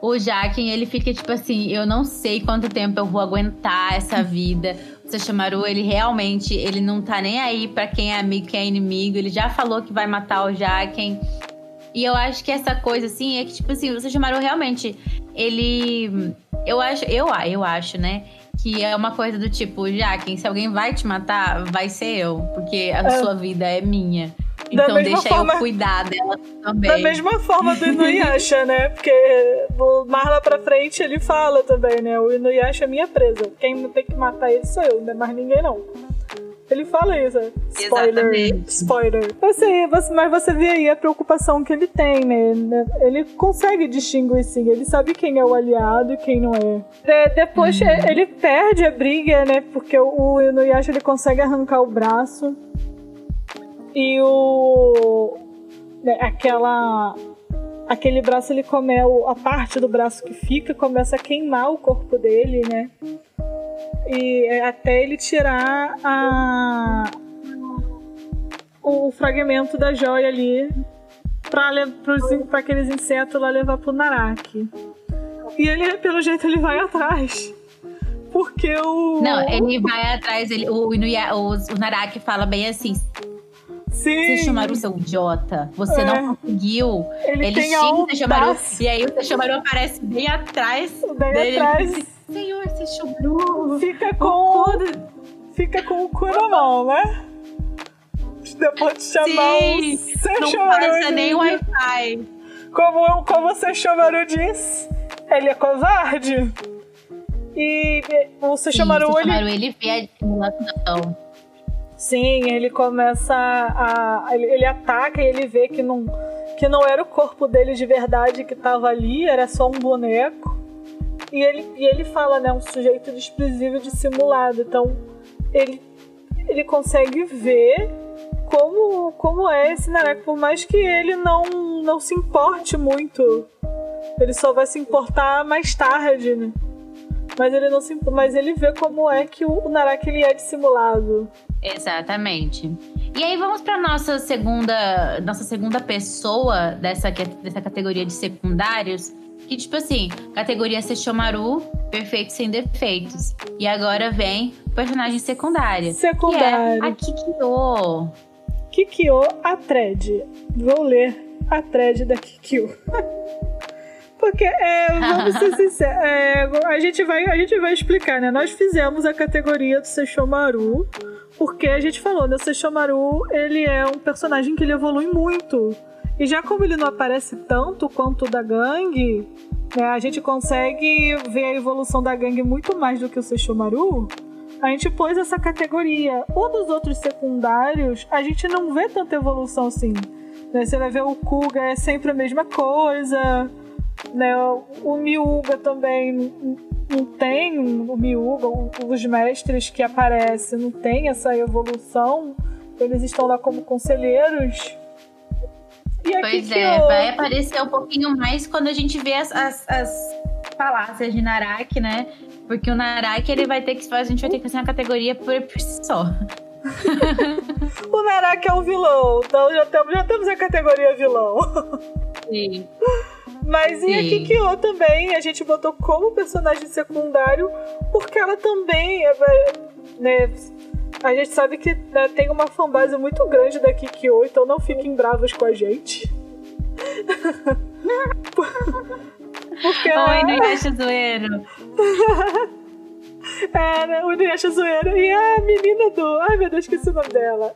O Jaken, ele fica tipo assim, eu não sei quanto tempo eu vou aguentar essa (laughs) vida. O Sesshomaru, ele realmente, ele não tá nem aí pra quem é amigo, quem é inimigo. Ele já falou que vai matar o Jaken. E eu acho que essa coisa, assim, é que, tipo assim, o Sesshomaru realmente, ele... Eu acho, eu, eu acho, né? Que é uma coisa do tipo, Jaken, se alguém vai te matar, vai ser eu. Porque a É. sua vida é minha. Então mesma deixa forma- eu cuidar dela também. Da mesma forma do Inuyasha, né? Porque o- mais lá pra frente ele fala também, né? O Inuyasha é minha presa. Quem tem que matar ele sou eu, não é mais ninguém não. Ele fala isso. Spoiler. Exatamente. Spoiler. Você, você- mas você vê aí a preocupação que ele tem, né? Ele consegue distinguir sim. Ele sabe quem é o aliado e quem não é. De- depois Uhum. ele perde a briga, né? Porque o, o Inuyasha ele consegue arrancar o braço. E o. né, aquela. Aquele braço, ele come, a parte do braço que fica começa a queimar o corpo dele, né? E é até ele tirar a. O fragmento da joia ali pra aqueles insetos lá levar pro Naraki. E ele, pelo jeito, ele vai atrás. Porque o. Não, ele vai atrás, ele, o, o, o Naraki fala bem assim: Sim. Você chamaram o seu idiota, você É. não conseguiu. Ele, Ele tem a xinga o Sesshomaru, audácia e aí o Sesshomaru aparece bem atrás daí dele. atrás. Fica, Senhor Sesshomaru, Fica com. Fica com o cu na mão, né? Depois de chamar Sim, o não Sesshomaru passa nem Wi-Fi. Como, como o Sesshomaru diz, ele é covarde. E o Sim, Sesshomaru, o ele ele vê a dissimulação. Sim, ele começa a. Ele, ele ataca e ele vê que não, que não era o corpo dele de verdade que estava ali, era só um boneco. E ele, e ele fala, né? Um sujeito desprezível dissimulado. Então, ele, ele consegue ver como, como é esse Narek, por mais que ele não, não se importe muito. Ele só vai se importar mais tarde, né? Mas ele não se, mas ele vê como é que o, o ele é dissimulado. Exatamente. E aí vamos para nossa segunda, nossa segunda pessoa dessa, dessa categoria de secundários, que tipo assim, categoria Sesshomaru, perfeito sem defeitos. E agora vem personagem secundária, Secundário. que é a Kikyo. Kikyo Atred. Vou ler a thread da Kikyo. (laughs) Porque, é, vamos ser (laughs) sinceros, é, a, gente vai, a gente vai explicar, né? Nós fizemos a categoria do Sesshomaru, porque a gente falou, né? O Sesshomaru, ele é um personagem que ele evolui muito. E já como ele não aparece tanto quanto o da gangue, né? A gente consegue ver a evolução da gangue muito mais do que o Sesshomaru. A gente pôs essa categoria. O dos outros secundários, a gente não vê tanta evolução assim. Né? Você vai ver o Kuga é sempre a mesma coisa. Né? O Miuga também não- tem. O Miuga, o- os mestres que aparecem, não tem essa evolução. Eles estão lá como conselheiros. E aqui Pois que é, eu- vai aparecer um pouquinho mais quando a gente vê as, as, as falácias de Naraki, né? Porque o Naraki, ele vai ter que a gente vai ter que fazer uma categoria por, por si só. (laughs) O Naraki é o vilão, então já temos, já temos a categoria vilão. (laughs) Sim. Mas e a Sim. Kikyo também, a gente botou como personagem secundário, porque ela também é, é, né, a gente sabe que né, tem uma fanbase muito grande da Kikyo, então não fiquem bravos com a gente. (laughs) porque Oi, ela não acha zoeiro. (laughs) é né, o Inuyasha zoeiro e a menina do... Ai meu Deus, esqueci o nome dela.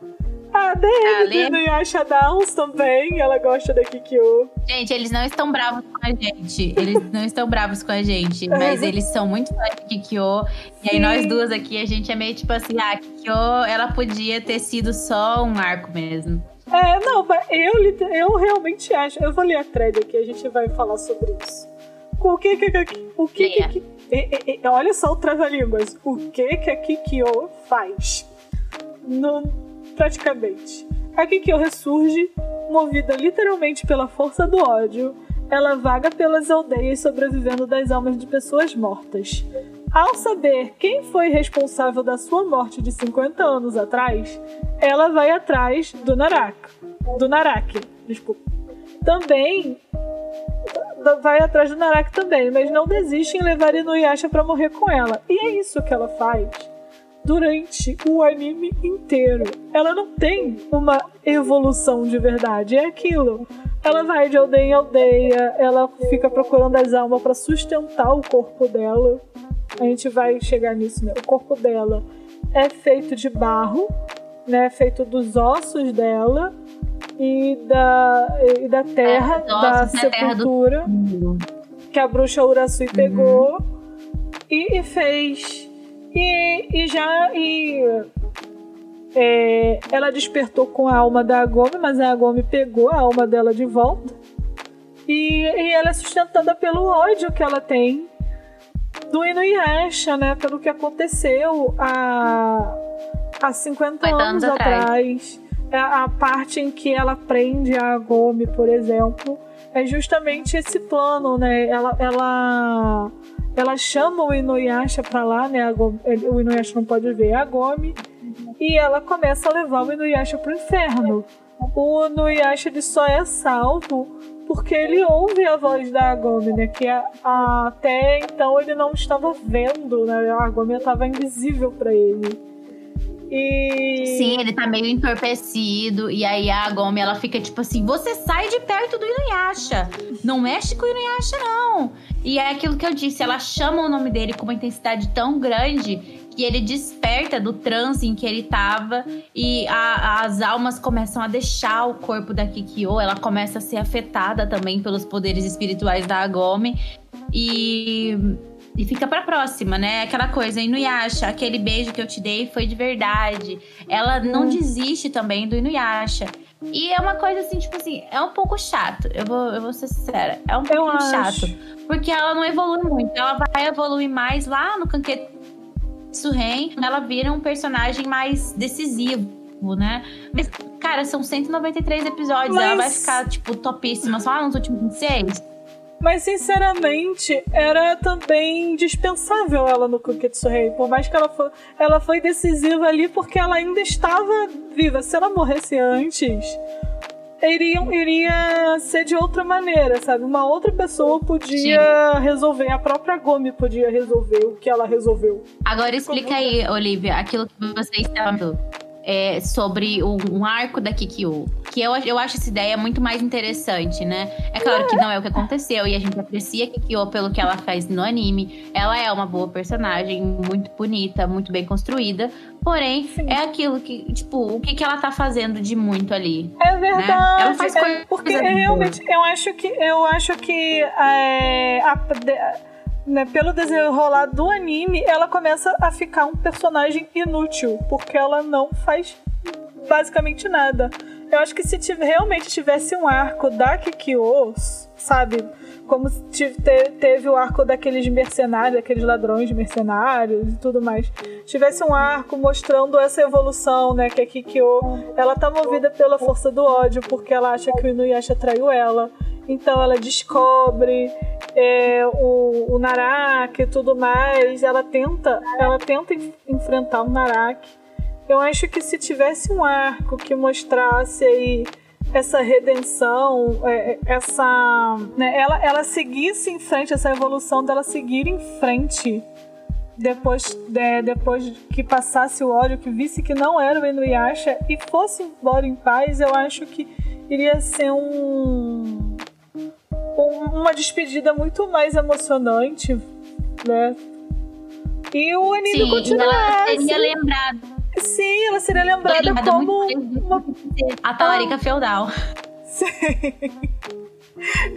A A DM Lê? do Inuyasha Downs também, ela gosta da Kikyo. Gente, eles não estão bravos com a gente. Eles não estão bravos com a gente. Mas eles são muito fãs de Kikyo. E aí nós duas aqui, a gente é meio tipo assim, ah, Kikyo, ela podia ter sido só um arco mesmo. É, não, mas eu, eu realmente acho. Eu vou ler a thread aqui, a gente vai falar sobre isso. O que que. que- O que, que, que e- e- olha só o trava-línguas. O que que a Kikyo faz? No, praticamente. A Kikyo ressurge, movida literalmente pela força do ódio. Ela vaga pelas aldeias sobrevivendo das almas de pessoas mortas. Ao saber quem foi responsável da sua morte de 50 anos atrás, ela vai atrás do Naraka. Do Naraki, desculpa. Também vai atrás do Naraki também, mas não desiste em levar Inuyasha pra morrer com ela. E é isso que ela faz durante o anime inteiro. Ela não tem uma evolução de verdade, é aquilo. Ela vai de aldeia em aldeia, ela fica procurando as almas pra sustentar o corpo dela. A gente vai chegar nisso, né? O corpo dela é feito de barro, né? Feito dos ossos dela. e da, e da terra, É, da essa é a terra do- sepultura, que a bruxa Urasui pegou e, e fez. E, e já. E, é, ela despertou com a alma da Agome, mas a Agome pegou a alma dela de volta. E, e ela é sustentada pelo ódio que ela tem do Inuyasha, né? Pelo que aconteceu há, há 50 50 anos anos atrás. atrás. É A, a parte em que ela prende a Agome, por exemplo, é justamente esse plano, né? Ela, ela, ela chama o Inuyasha pra lá, né? Gomi- o Inuyasha não pode ver a Agome. E ela começa a levar o Inuyasha pro inferno. O Inuyasha ele só é salvo porque ele ouve a voz da Agome, né? Que a- a- até então ele não estava vendo, né? A Agome estava invisível para ele. E Sim, ele tá meio entorpecido. E aí a Gomi, ela fica tipo assim: você sai de perto do Inuyasha. Não mexe com o Inuyasha, não. E é aquilo que eu disse: ela chama o nome dele com uma intensidade tão grande que ele desperta do transe em que ele tava. E a- as almas começam a deixar o corpo da Kikyo. Ela começa a ser afetada também pelos poderes espirituais da Agome. E. E fica pra próxima, né? Aquela coisa, Inuyasha, aquele beijo que eu te dei foi de verdade. Ela não desiste também do Inuyasha. E é uma coisa assim, tipo assim, é um pouco chato. Eu vou, eu vou ser sincera. É um pouco chato. Porque ela não evolui muito. Ela vai evoluir mais lá no Kanketsu Ren. Ela vira um personagem mais decisivo, né? Mas, cara, são 193 episódios. Ela vai Mas- ficar, tipo, topíssima só nos últimos 26. Mas sinceramente, era também dispensável ela no Kuketsu Rei. Por mais que ela foi, ela foi decisiva ali porque ela ainda estava viva. Se ela morresse antes, iria, iria ser de outra maneira, sabe? Uma outra pessoa podia resolver, a própria Gomi podia resolver o que ela resolveu. Agora explica aí, Olivia, aquilo que você estava falando, é, sobre o- um arco da Kikyo. Que eu, eu acho essa ideia muito mais interessante, né? É claro que não é o que aconteceu e a gente aprecia a Kikyo pelo que ela faz no anime. Ela é uma boa personagem, muito bonita, muito bem construída. Porém, é aquilo que, tipo, o que, que ela tá fazendo de muito ali? É verdade. Ela faz é, coisa porque boa. realmente eu acho que eu acho que é, a- né, pelo desenrolar do anime, ela começa a ficar um personagem inútil, porque ela não faz basicamente nada. Eu acho que se realmente tivesse um arco da Kikyo, sabe? Como se teve o arco daqueles mercenários, daqueles ladrões mercenários e tudo mais. Tivesse um arco mostrando essa evolução, né? Que a Kikyo, ela tá movida pela força do ódio, porque ela acha que o Inuyasha traiu ela. Então ela descobre é, o, o e tudo mais. Ela tenta, ela tenta en- enfrentar o Naraki. Eu acho que se tivesse um arco que mostrasse aí essa redenção, é, é, essa, né, ela, ela seguisse em frente, essa evolução dela seguir em frente depois, de- depois que passasse o ódio, que visse que não era o Inuyasha e fosse embora em paz, eu acho que iria ser um, um- uma despedida muito mais emocionante, né? E o anime Sim, e ela continuasse. seria lembrada. Sim, ela seria lembrada lembrada como uma a talarica feudal. Sim.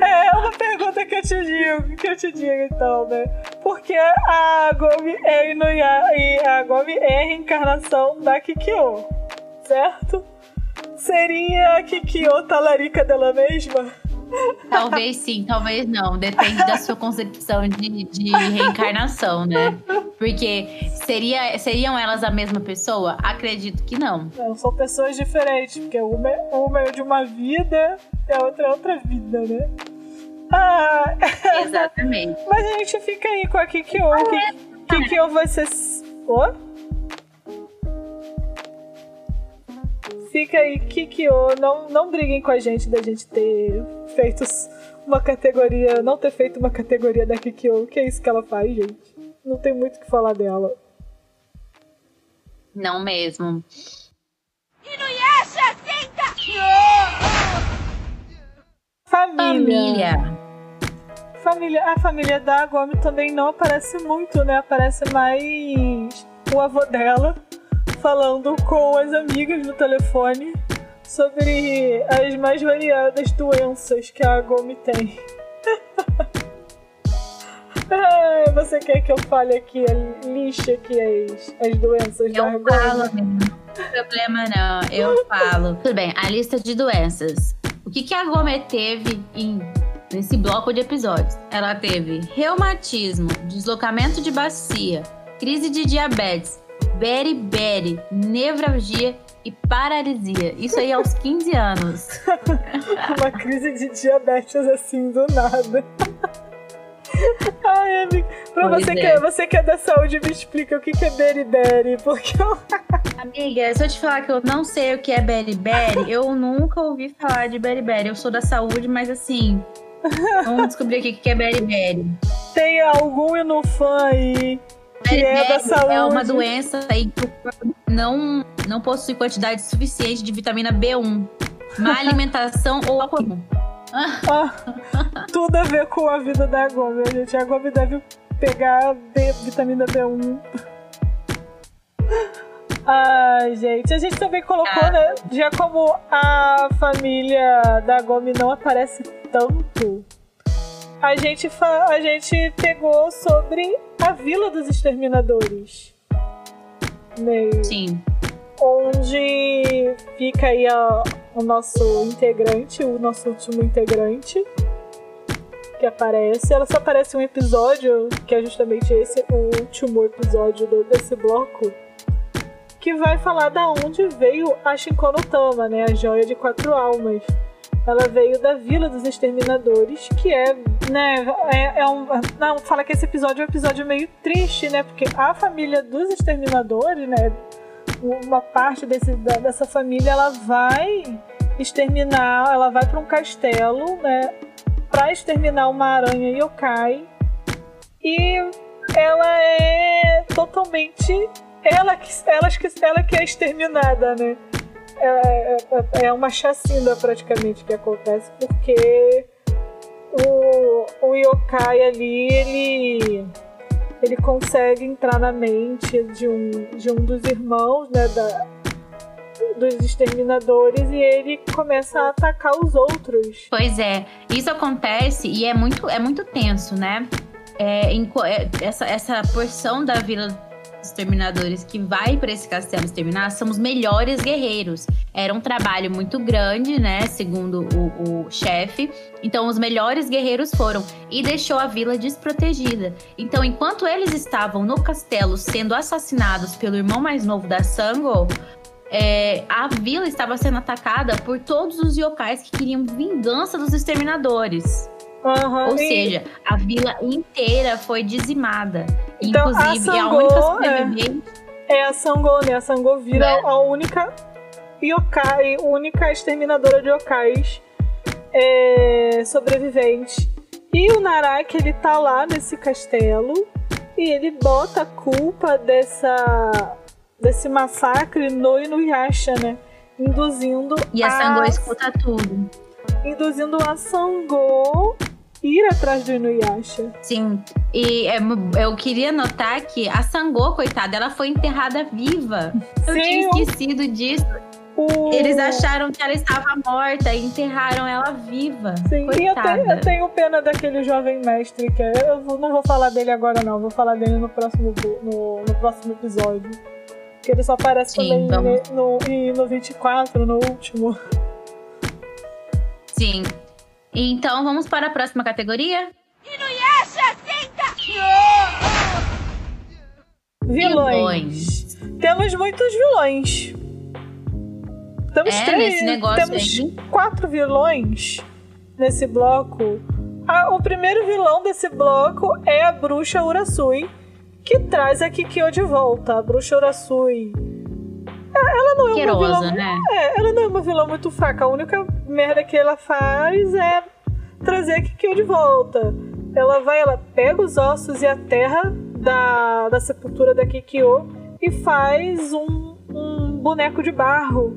É uma pergunta que eu te digo, que eu te digo então, né? Porque a Gomi é Inuya e a Gomi é a reencarnação da Kikyo, certo? Seria a Kikyo talarica dela mesma? Talvez sim, talvez não. Depende da sua concepção de, de reencarnação, né? Porque seria, seriam elas a mesma pessoa? Acredito que não. Não, são pessoas diferentes, porque uma, é- uma é de uma vida e a outra é outra vida, né? Ah, (laughs) Exatamente. mas a gente fica aí com a Kikyo. Que, Kikyo vai ser. Ô? Fica aí, Kikyo. Não, não briguem com a gente da gente ter feito uma categoria. Não ter feito uma categoria da Kikyo. Que é isso que ela faz, gente? Não tem muito o que falar dela. Não mesmo. Inuyasha, senta! Família. Família. Família. A família da Gomi também não aparece muito, né? Aparece mais o avô dela falando com as amigas no telefone. sobre as mais variadas doenças que a Gomi tem. (laughs) Você quer que eu fale aqui, lixe aqui as, as doenças Eu da Gomi? falo, amiga. Não tem problema não, eu (laughs) falo. Tudo bem, a lista de doenças. O que, que a Gomet teve em, nesse bloco de episódios? Ela teve reumatismo, deslocamento de bacia, crise de diabetes, beriberi, nevralgia e paralisia. Isso aí aos 15 anos. (laughs) Uma crise de diabetes assim do nada. (laughs) Ai, amiga. Pra Pois você, é. que, é- você que é da saúde, me explica o que, que é beriberi, porque eu (laughs) Amiga, se eu te falar que eu não sei o que é beriberi, eu nunca ouvi falar de beriberi. Eu sou da saúde, mas assim, vamos descobrir o que é beriberi. tem algum inufã aí que é da saúde. É uma doença aí que não, não possui quantidade suficiente de vitamina B1. Má (laughs) alimentação ou alcoolismo. Ah, tudo a ver com a vida da Gomi, gente. A Gomi deve pegar B, vitamina B1. Ai, gente. A gente também colocou, né? Já como a família da Gomi não aparece tanto, a gente, a gente pegou sobre a Vila dos Exterminadores. Né? Sim. onde fica aí a- o nosso integrante, o nosso último integrante que aparece. Ela só aparece um episódio, que é justamente esse, o último episódio do- desse bloco, que vai falar da onde veio a Shinkonotama, né, a joia de quatro almas. Ela veio da Vila dos Exterminadores, que é, né, é, é um... Não, fala que esse episódio é um episódio meio triste, né, porque a família dos Exterminadores, né, uma parte desse, dessa família ela vai exterminar, ela vai para um castelo, né, para exterminar uma aranha yokai. E ela é totalmente ela que ela que ela que é exterminada, né? É, é, é uma chacina praticamente que acontece porque o, o yokai ali ele ele consegue entrar na mente de um, de um dos irmãos, né, da, dos exterminadores, e ele começa a atacar os outros. Pois é, isso acontece e é muito, é muito tenso, né? É, é, essa, essa porção da Vila Exterminadores que vai para esse castelo exterminar são os melhores guerreiros. Era um trabalho muito grande, né? Segundo o, o chefe. Então, os melhores guerreiros foram e deixou a vila desprotegida. Então, enquanto eles estavam no castelo sendo assassinados pelo irmão mais novo da Sango, é, a vila estava sendo atacada por todos os yokais que queriam vingança dos exterminadores. Aham, Ou e- seja, a vila inteira foi dizimada. Então, Inclusive, a a, Sango, única é. sobrevivente. é a Sango, né? A Sango vira É. a única yokai, única exterminadora de yokais é, sobrevivente. E o Naraki, ele tá lá nesse castelo e ele bota a culpa dessa desse massacre no Inuyasha, né? Induzindo E a Sango a- escuta tudo. induzindo a Sango ir atrás do Inuyasha. Sim. E é, eu queria notar que a Sango, coitada, ela foi enterrada viva. Eu Sim, tinha esquecido disso. O... Eles acharam que ela estava morta e enterraram ela viva. Sim, e eu Coitada. tenho, eu tenho pena daquele jovem mestre, que é, eu não vou falar dele agora não, vou falar dele no próximo, no, no próximo episódio. Que ele só aparece Sim, também no, e no 24, no último. Sim. Então vamos para a próxima categoria? Inuyasha, senta! Vilões. Temos muitos vilões. Temos É, três. nesse negócio temos aí. quatro vilões nesse bloco. Ah, o primeiro vilão desse bloco é a bruxa Urasui, que traz a Kikyo de volta. A bruxa Urasui. Ela não é uma vilã. né? É, ela não é uma vilã muito fraca. A única merda que ela faz é trazer a Kikyo de volta. Ela vai, ela pega os ossos e a terra da, da sepultura da Kikyo e faz um, um boneco de barro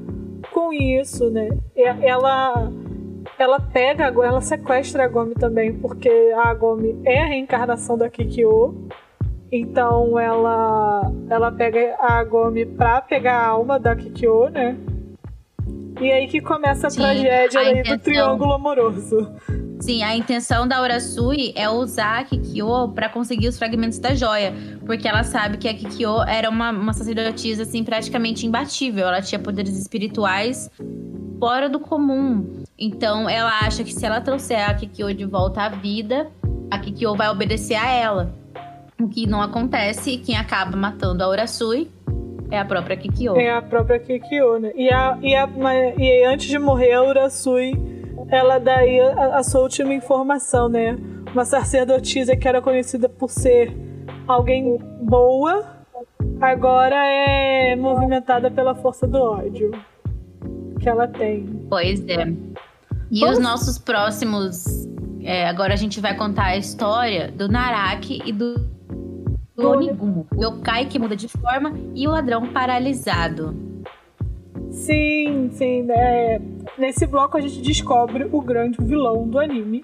com isso, né? Ela, ela pega, ela sequestra a Gomi também, porque a Gomi é a reencarnação da Kikyo. Então ela ela pega a Gomi pra pegar a alma da Kikyo, né? E aí que começa a Sim, tragédia a aí do intenção. triângulo amoroso. Sim, a intenção da Urasui é usar a Kikyo pra conseguir os fragmentos da joia. Porque ela sabe que a Kikyo era uma, uma sacerdotisa, assim, praticamente imbatível. Ela tinha poderes espirituais fora do comum. Então, ela acha que se ela trouxer a Kikyo de volta à vida, a Kikyo vai obedecer a ela. O que não acontece, e quem acaba matando a Urasui é a própria Kikyo. É a própria Kikyo, né? E, a, e, a, e antes de morrer, a Urasui, ela dá a, a sua última informação, né? Uma sacerdotisa que era conhecida por ser alguém boa, agora é movimentada pela força do ódio que ela tem. Pois é. E Vamos- os nossos próximos. é, agora a gente vai contar a história do Naraki e do Onigumo. O yokai que muda de forma e o ladrão paralisado. Sim, sim. né? Nesse bloco a gente descobre o grande vilão do anime,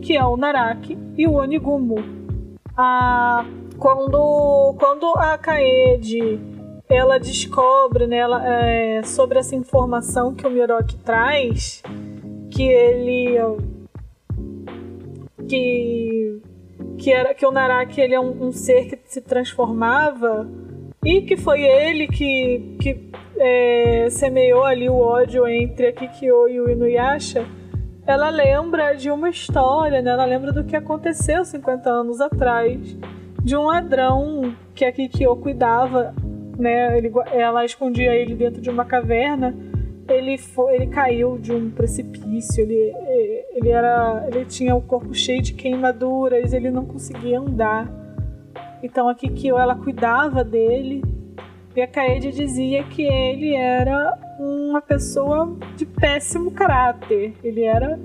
que é o Naraki e o Onigumo. A, quando, quando a Kaede ela descobre né, ela, é, sobre essa informação que o Miroki traz, que ele que que era que o Naraki ele é um, um ser que se transformava e que foi ele que, que é, semeou ali o ódio entre a Kikyo e o Inuyasha, ela lembra de uma história, né? Ela lembra do que aconteceu 50 anos atrás, de um ladrão que a Kikyo cuidava, né? Ele, ela escondia ele dentro de uma caverna. Ele foi, ele caiu de um precipício. Ele, ele era, ele tinha o corpo cheio de queimaduras. Ele não conseguia andar. Então a Kikyo ela cuidava dele e a Kaede dizia que ele era uma pessoa de péssimo caráter. Ele era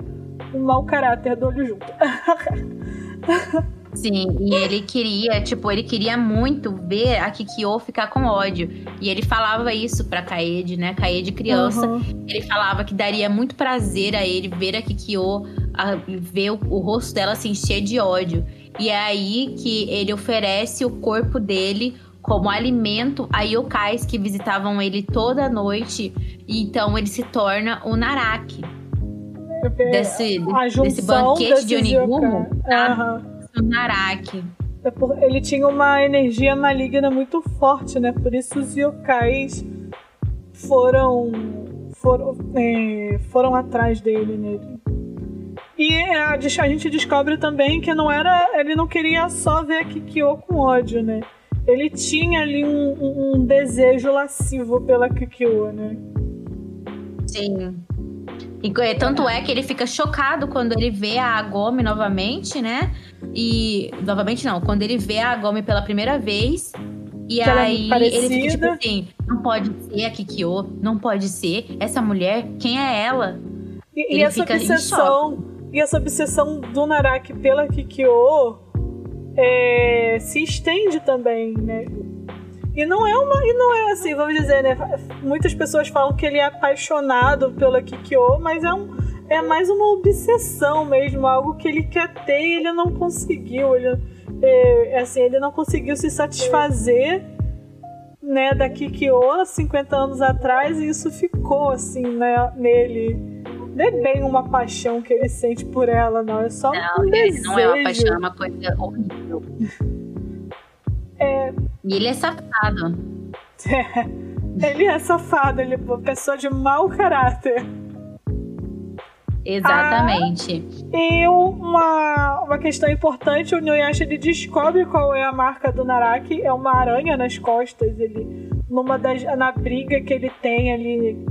um mau caráter do olho junto. (laughs) Sim, e ele queria, tipo, ele queria muito ver a Kikyo ficar com ódio. E ele falava isso pra Kaede, né? Kaede criança. Uhum. Ele falava que daria muito prazer a ele ver a Kikyo, a- ver o, o rosto dela se encher de ódio. E é aí que ele oferece o corpo dele como alimento a yokais que visitavam ele toda noite. E então ele se torna o Naraki desse, desse banquete de Onigumo. yokai. tá? Naraki. É por- Ele tinha uma energia maligna muito forte, né? Por isso os yokais foram foram, é, foram atrás dele, né? E a, a gente descobre também que não era, ele não queria só ver a Kikyo com ódio, né? Ele tinha ali um, um- um desejo lascivo pela Kikyo, né? Sim. E co- tanto é que ele fica chocado quando ele vê a Agome novamente, né? E. Novamente não, quando ele vê a Agome pela primeira vez. E Que é aí parecida. ele fica tipo assim: não pode ser a Kikyo, não pode ser. Essa mulher, quem é ela? E, e essa obsessão, e essa obsessão do Naraki pela Kikyo é, se estende também, né? E não é uma, e não é assim, vamos dizer, né? Muitas pessoas falam que ele é apaixonado pela Kikyo, mas é um é mais uma obsessão mesmo, algo que ele quer ter e ele não conseguiu, ele é, assim, ele não conseguiu se satisfazer né, da Kikyo há 50 anos atrás e isso ficou assim, né, nele. Não é bem uma paixão que ele sente por ela, não. É só Não, um desejo. não é uma paixão, é uma coisa horrível. É, E ele é safado. (laughs) ele é safado, ele é uma pessoa de mau caráter. Exatamente. E uma, uma questão importante, o Inuyasha ele descobre qual é a marca do Naraki, é uma aranha nas costas, ele numa das na briga que ele tem ali,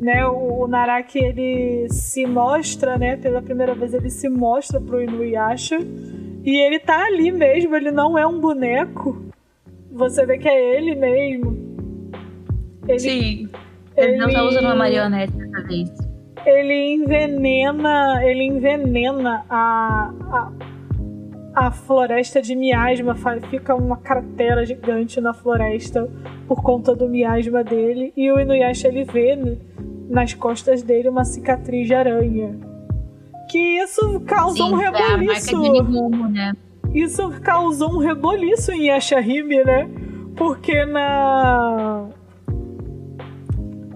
né, o, o Naraki ele se mostra, né, pela primeira vez ele se mostra pro Inuyasha e ele tá ali mesmo, ele não é um boneco. Você vê que é ele mesmo. Ele, Sim. Ele não tá usando uma marionete dessa vez. ele envenena, ele envenena a, a, a floresta de miasma, fica uma cratera gigante na floresta por conta do miasma dele e o Inuyasha ele vê né, nas costas dele uma cicatriz de aranha. Que isso causou Sim, um é a marca de reboliço. Nigumo, né? Isso causou um reboliço em Yashahime, né? Porque na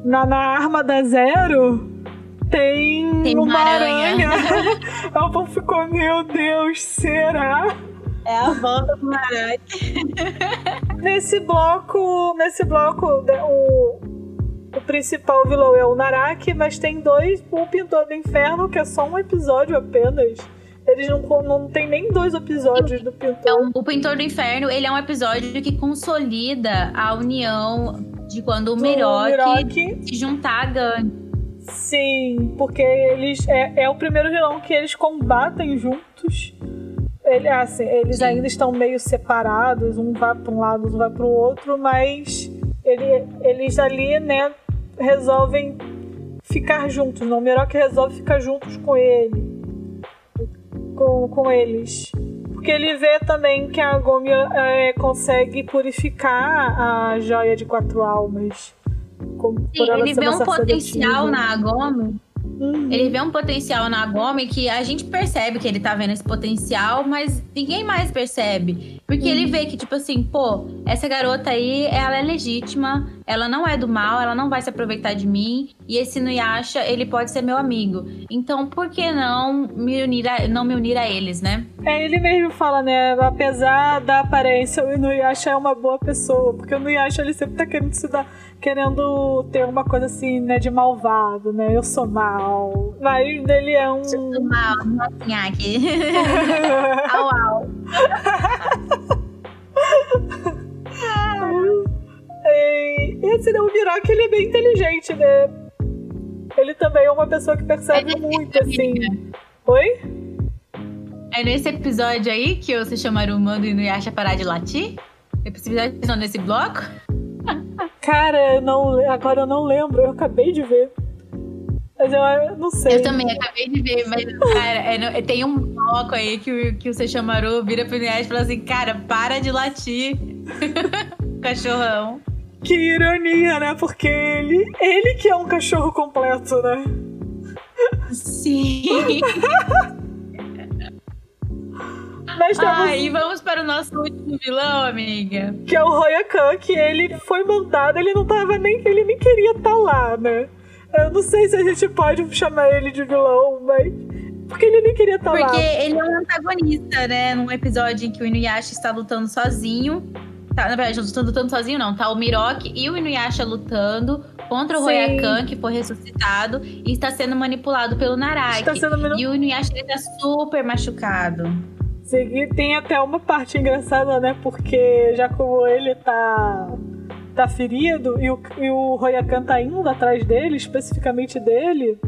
na, na arma da Zero tem, Tem uma aranha. aranha. (laughs) O povo ficou, meu Deus, será? É a volta do aranha. Nesse bloco, nesse bloco, o, o principal vilão é o Naraki, mas tem dois, o Pintor do Inferno, que é só um episódio apenas. Eles não, não tem nem dois episódios do Pintor. Então, o Pintor do Inferno, ele é um episódio que consolida a união de quando o Miroki. se juntar a Gun. Sim, porque eles é, é o primeiro vilão que eles combatem juntos. Ele, assim, eles Sim. ainda estão meio separados, um vai para um lado, outro vai para o outro, mas ele, eles ali, né, resolvem ficar juntos. Não, o Miroki resolve ficar juntos com ele, com, com eles. Porque ele vê também que a Gomi é, consegue purificar a joia de quatro almas. Como, Sim, ele vê um potencial na Agome. Uhum. Ele vê um potencial na Agome que a gente percebe que ele tá vendo esse potencial, mas ninguém mais percebe. Porque ele vê que, tipo assim, pô, essa garota aí, ela é legítima, ela não é do mal, ela não vai se aproveitar de mim. E esse Nuyasha, ele pode ser meu amigo. Então, por que não me unir a, não me unir a eles, né? É, ele mesmo fala, né? Apesar da aparência, o Inuyasha é uma boa pessoa. Porque o Inuyasha, ele sempre tá querendo se dar... Querendo ter uma coisa assim, né? De malvado, né? Eu sou mal. Mas ele é um... Do mal, novinha aqui. (laughs) au, au. (laughs) E esse, né, o Miroki, ele é bem inteligente, né? Ele também é uma pessoa que percebe Mas muito, assim... Oi? É nesse episódio aí que você chamaram o Mando e Nuyasha parar de latir? Episódio não nesse bloco? Cara, eu não, agora eu não lembro. Eu acabei de ver. Mas eu, eu não sei. Eu também acabei de ver, mas, cara, é tem um bloco aí que, o- que o Seixamaru vira pro Nuyasha e fala assim, cara, para de latir. (laughs) Cachorrão. Que ironia, né? Porque ele, ele que é um cachorro completo, né? Sim. (laughs) Mas temos Ah, e vamos para o nosso último vilão, amiga. que é o Royakan, que ele foi montado, ele não tava nem. Ele nem queria estar lá, né? Eu não sei se a gente pode chamar ele de vilão, mas. Porque ele nem queria estar lá. Porque ele é um antagonista, né? Num episódio em que o Inuyasha está lutando sozinho. Tá, na verdade, não está lutando sozinho, não. Tá o Miroki e o Inuyasha lutando contra o. Royakan, que foi ressuscitado e está sendo manipulado pelo Naraki. Está sendo manu- E o Inuyasha ele tá super machucado. Sim, tem até uma parte engraçada, né? Porque já como ele tá. tá ferido e o, e o Royakan tá indo atrás dele, especificamente dele.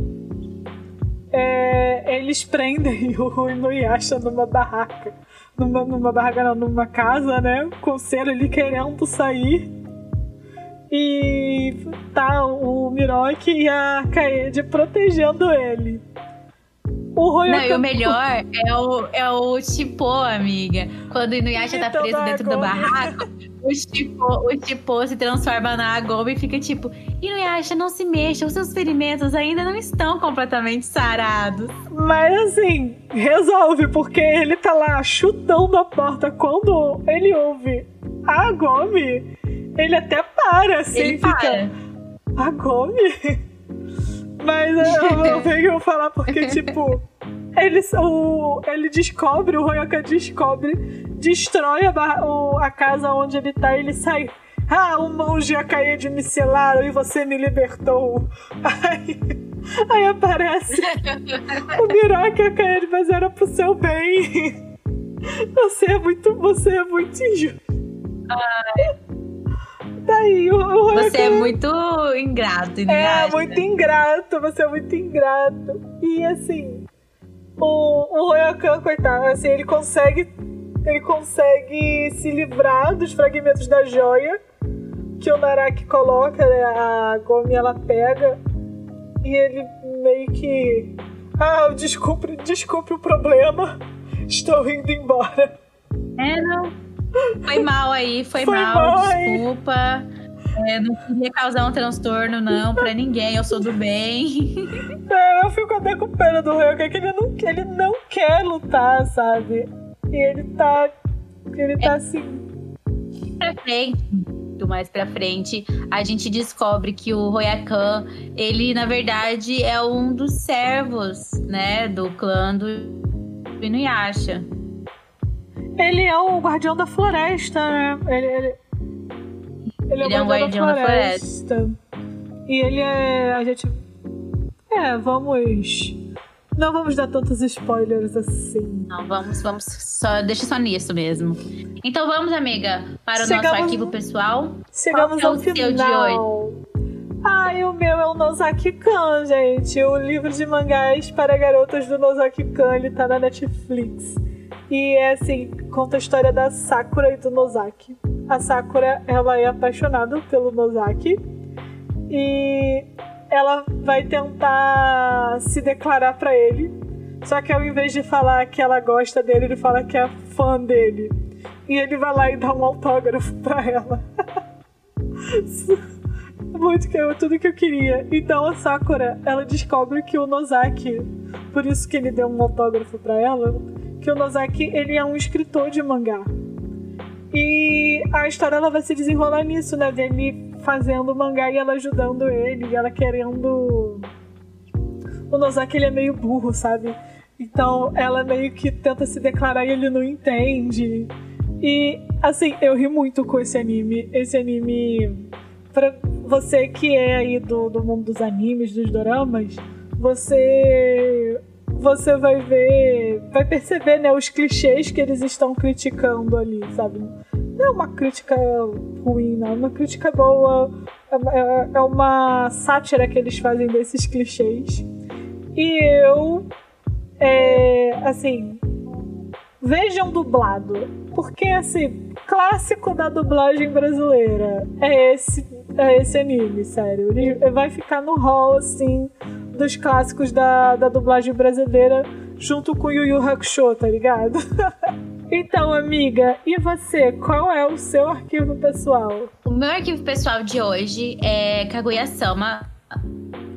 é, eles prendem (laughs) o Inuyasha numa barraca. Numa, numa barraca, não, numa casa, né? Com o Cero ali querendo sair. E tá o Miroki e a Kaede protegendo ele. O Não, e Royakan o melhor é o, é o Chipô, amiga. Quando o Inuyasha tá Então, preso dentro do barraco, o Chipô, o Chipô se transforma na Agome e fica tipo: Inuyasha, não se mexa, os seus ferimentos ainda não estão completamente sarados. Mas assim, resolve, porque ele tá lá chutando a porta. Quando ele ouve a Gomi, ele até para, assim, Ele fica. para. A Gomi? Mas eu, (laughs) eu venho falar porque, tipo, ele, o, ele descobre, o Royoka descobre, destrói a, barra- o- a casa onde ele tá e ele sai. Ah, o monge cair de micelaram e você me libertou. (laughs) Aí, aí aparece o Miroque cair, mas era pro seu bem. (laughs) Você é muito, você é muito injusto. Daí o, o Você é muito ingrato, é Inuyasha. muito ingrato, você é muito ingrato. E assim, o, o Royakan, coitado, assim, ele consegue. Ele consegue se livrar dos fragmentos da joia que o Naraki coloca, né? A Gomi ela pega e ele meio que. Ah, desculpe, desculpe o problema. (laughs) Estou indo embora. É, não. Foi mal aí, foi, Foi mal, mal desculpa. É, não queria causar um transtorno, não, pra ninguém. Eu sou do bem. (laughs) É, eu fico até com pena do Ryokan, que ele não, ele não quer lutar, sabe? E ele tá. Ele tá assim. pra frente. muito mais pra frente, a gente descobre que o Royakan, ele na verdade é um dos servos, né, do clã do Inuyasha. Ele é o guardião da floresta, né? Ele, ele, ele, Ele é um guardião da floresta. E ele é. A gente. É, vamos. Não vamos dar tantos spoilers assim. Não, vamos, vamos só deixa só nisso mesmo. Então vamos, amiga, para o Chegamos- nosso arquivo pessoal. Chegamos Qual ao é o de final. Ai, o meu é o Nozaki Kan, gente. O livro de mangás para garotas do Nozaki Kan, ele tá na Netflix. E é assim, conta a história da Sakura e do Nozaki. A Sakura, ela é apaixonada pelo Nozaki. E ela vai tentar se declarar pra ele. Só que ao invés de falar que ela gosta dele, ele fala que é fã dele. E ele vai lá e dá um autógrafo pra ela. (laughs) Muito que eu, tudo que eu queria. Então a Sakura, ela descobre que o Nozaki, por isso que ele deu um autógrafo pra ela, que o Nozaki, ele é um escritor de mangá. E a história ela vai se desenrolar nisso, né? Dele fazendo mangá e ela ajudando ele, e ela querendo. O Nozaki ele é meio burro, sabe? Então ela meio que tenta se declarar e ele não entende. E assim, eu ri muito com esse anime. Esse anime. Pra você que é aí do, do mundo dos animes, dos doramas, você. Você vai ver. Vai perceber, né, os clichês que eles estão criticando ali, sabe? Não é uma crítica ruim, não. É uma crítica boa. É, é- é uma sátira que eles fazem desses clichês. E eu. É, assim. Vejam dublado. Porque, assim, clássico da dublagem brasileira é esse, é esse anime, sério. Ele vai ficar no hall, assim, dos clássicos da, da dublagem brasileira, junto com Yu Yu Hakusho, tá ligado? (laughs) então, amiga, e você? Qual é o seu arquivo pessoal? O meu arquivo pessoal de hoje é Kaguya-sama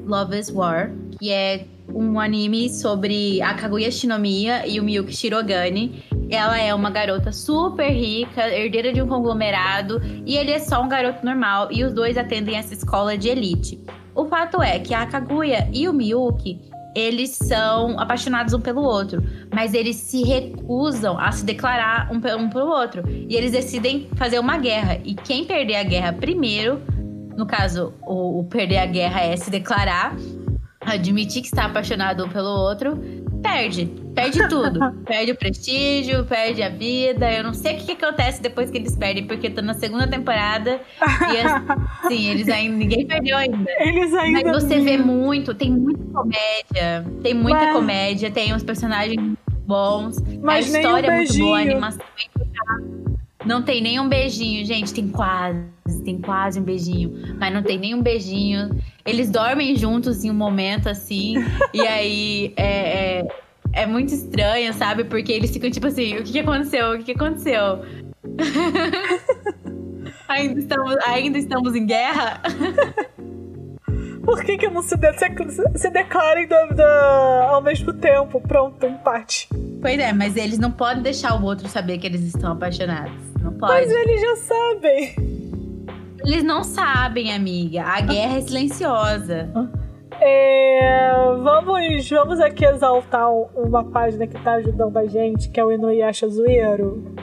Love is War, que é um anime sobre a Kaguya Shinomiya e o Miyuki Shirogane. Ela é uma garota super rica, herdeira de um conglomerado, e ele é só um garoto normal, e os dois atendem essa escola de elite. O fato é que a Kaguya e o Miyuki, eles são apaixonados um pelo outro, mas eles se recusam a se declarar um, um pelo outro. E eles decidem fazer uma guerra. E quem perder a guerra primeiro, no caso, o, o perder a guerra é se declarar, admitir que está apaixonado um pelo outro, perde. Perde tudo. (laughs) perde o prestígio, perde a vida. Eu não sei o que, que acontece depois que eles perdem, porque tô na segunda temporada e assim, (laughs) eles ainda. Ninguém perdeu ainda. Eles ainda. Mas você vê muito, tem muita comédia. Tem muita Mas- comédia, tem uns personagens muito bons. Mas a nem um história é muito boa, a animação é impecável. Não tem nenhum beijinho, gente. Tem quase, tem quase um beijinho. Mas não tem nenhum beijinho. Eles dormem juntos em um momento assim. (laughs) e aí é, é, é muito estranho, sabe? Porque eles ficam tipo assim: o que, que aconteceu? O que, que aconteceu? (laughs) ainda, estamos, ainda estamos em guerra? (laughs) Por que, que não se, de se, se declarem do- do- ao mesmo tempo? Pronto, empate. Pois é, mas eles não podem deixar o outro saber que eles estão apaixonados. Não pode. Mas eles já sabem. Eles não sabem, amiga. A guerra é silenciosa. É, vamos, vamos aqui exaltar um- uma página que tá ajudando a gente, que é o Inuyasha Zoeiro.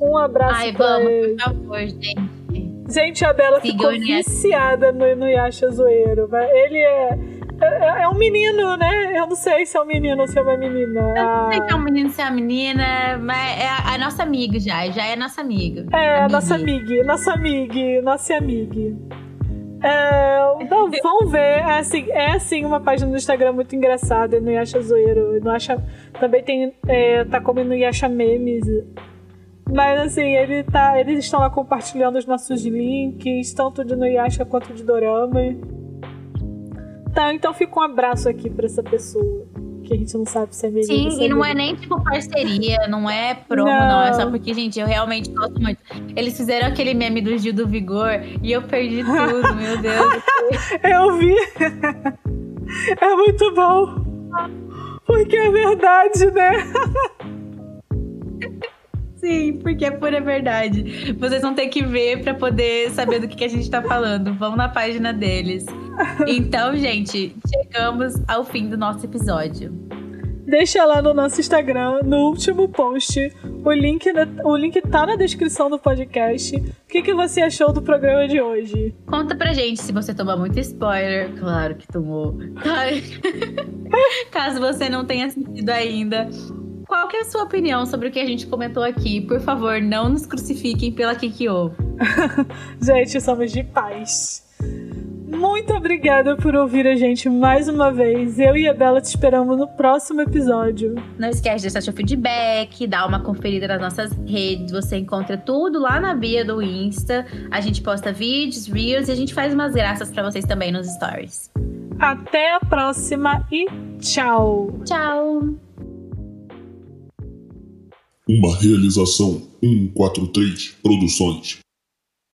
Um abraço Ai, pra vamos, ele. por favor, gente. Gente, a Bela Siga ficou viciada no Inuyasha Zoeiro. mas Ele é, é. é um menino, né? Eu não sei se é um menino ou se é uma menina. Eu não sei Ah, se é um menino, se é uma menina, mas é a, a nossa amiga já. Já é nossa amiga. É, Amiga. nossa amiga, nossa amiga, nossa amiga. É, então, (laughs) vamos ver. É assim, é assim uma página do Instagram muito engraçada, Inuyasha Zoeiro. Inuyasha, também tem. É, tá como Inuyasha Memes. Mas assim, ele tá, eles estão lá compartilhando os nossos links, tanto de Inuyasha quanto de Dorama. Tá, então fica um abraço aqui pra essa pessoa. Que a gente não sabe se é se Sim, e não é nem tipo parceria, não é promo, Não. não. É só porque, gente, eu realmente gosto muito. Eles fizeram aquele meme do Gil do Vigor e eu perdi tudo, meu (laughs) Deus. Eu vi. É muito bom. Porque é verdade, né? (laughs) Sim, porque é pura verdade. Vocês vão ter que ver para poder saber do que, que a gente tá falando. Vão na página deles. Então, gente, chegamos ao fim do nosso episódio. Deixa lá no nosso Instagram, no último post. O link, o link tá na descrição do podcast. O que, que você achou do programa de hoje? Conta pra gente se você tomou muito spoiler. Claro que tomou. (laughs) Caso você não tenha assistido ainda. Qual que é a sua opinião sobre o que a gente comentou aqui? Por favor, não nos crucifiquem pela Kikyo. (laughs) gente, somos de paz. Muito obrigada por ouvir a gente mais uma vez. Eu e a Bela te esperamos no próximo episódio. Não esquece de deixar seu feedback, dar uma conferida nas nossas redes. Você encontra tudo lá na bio do Insta. A gente posta vídeos, reels e a gente faz umas graças para vocês também nos stories. Até a próxima e tchau. Tchau. Uma realização 143 Produções.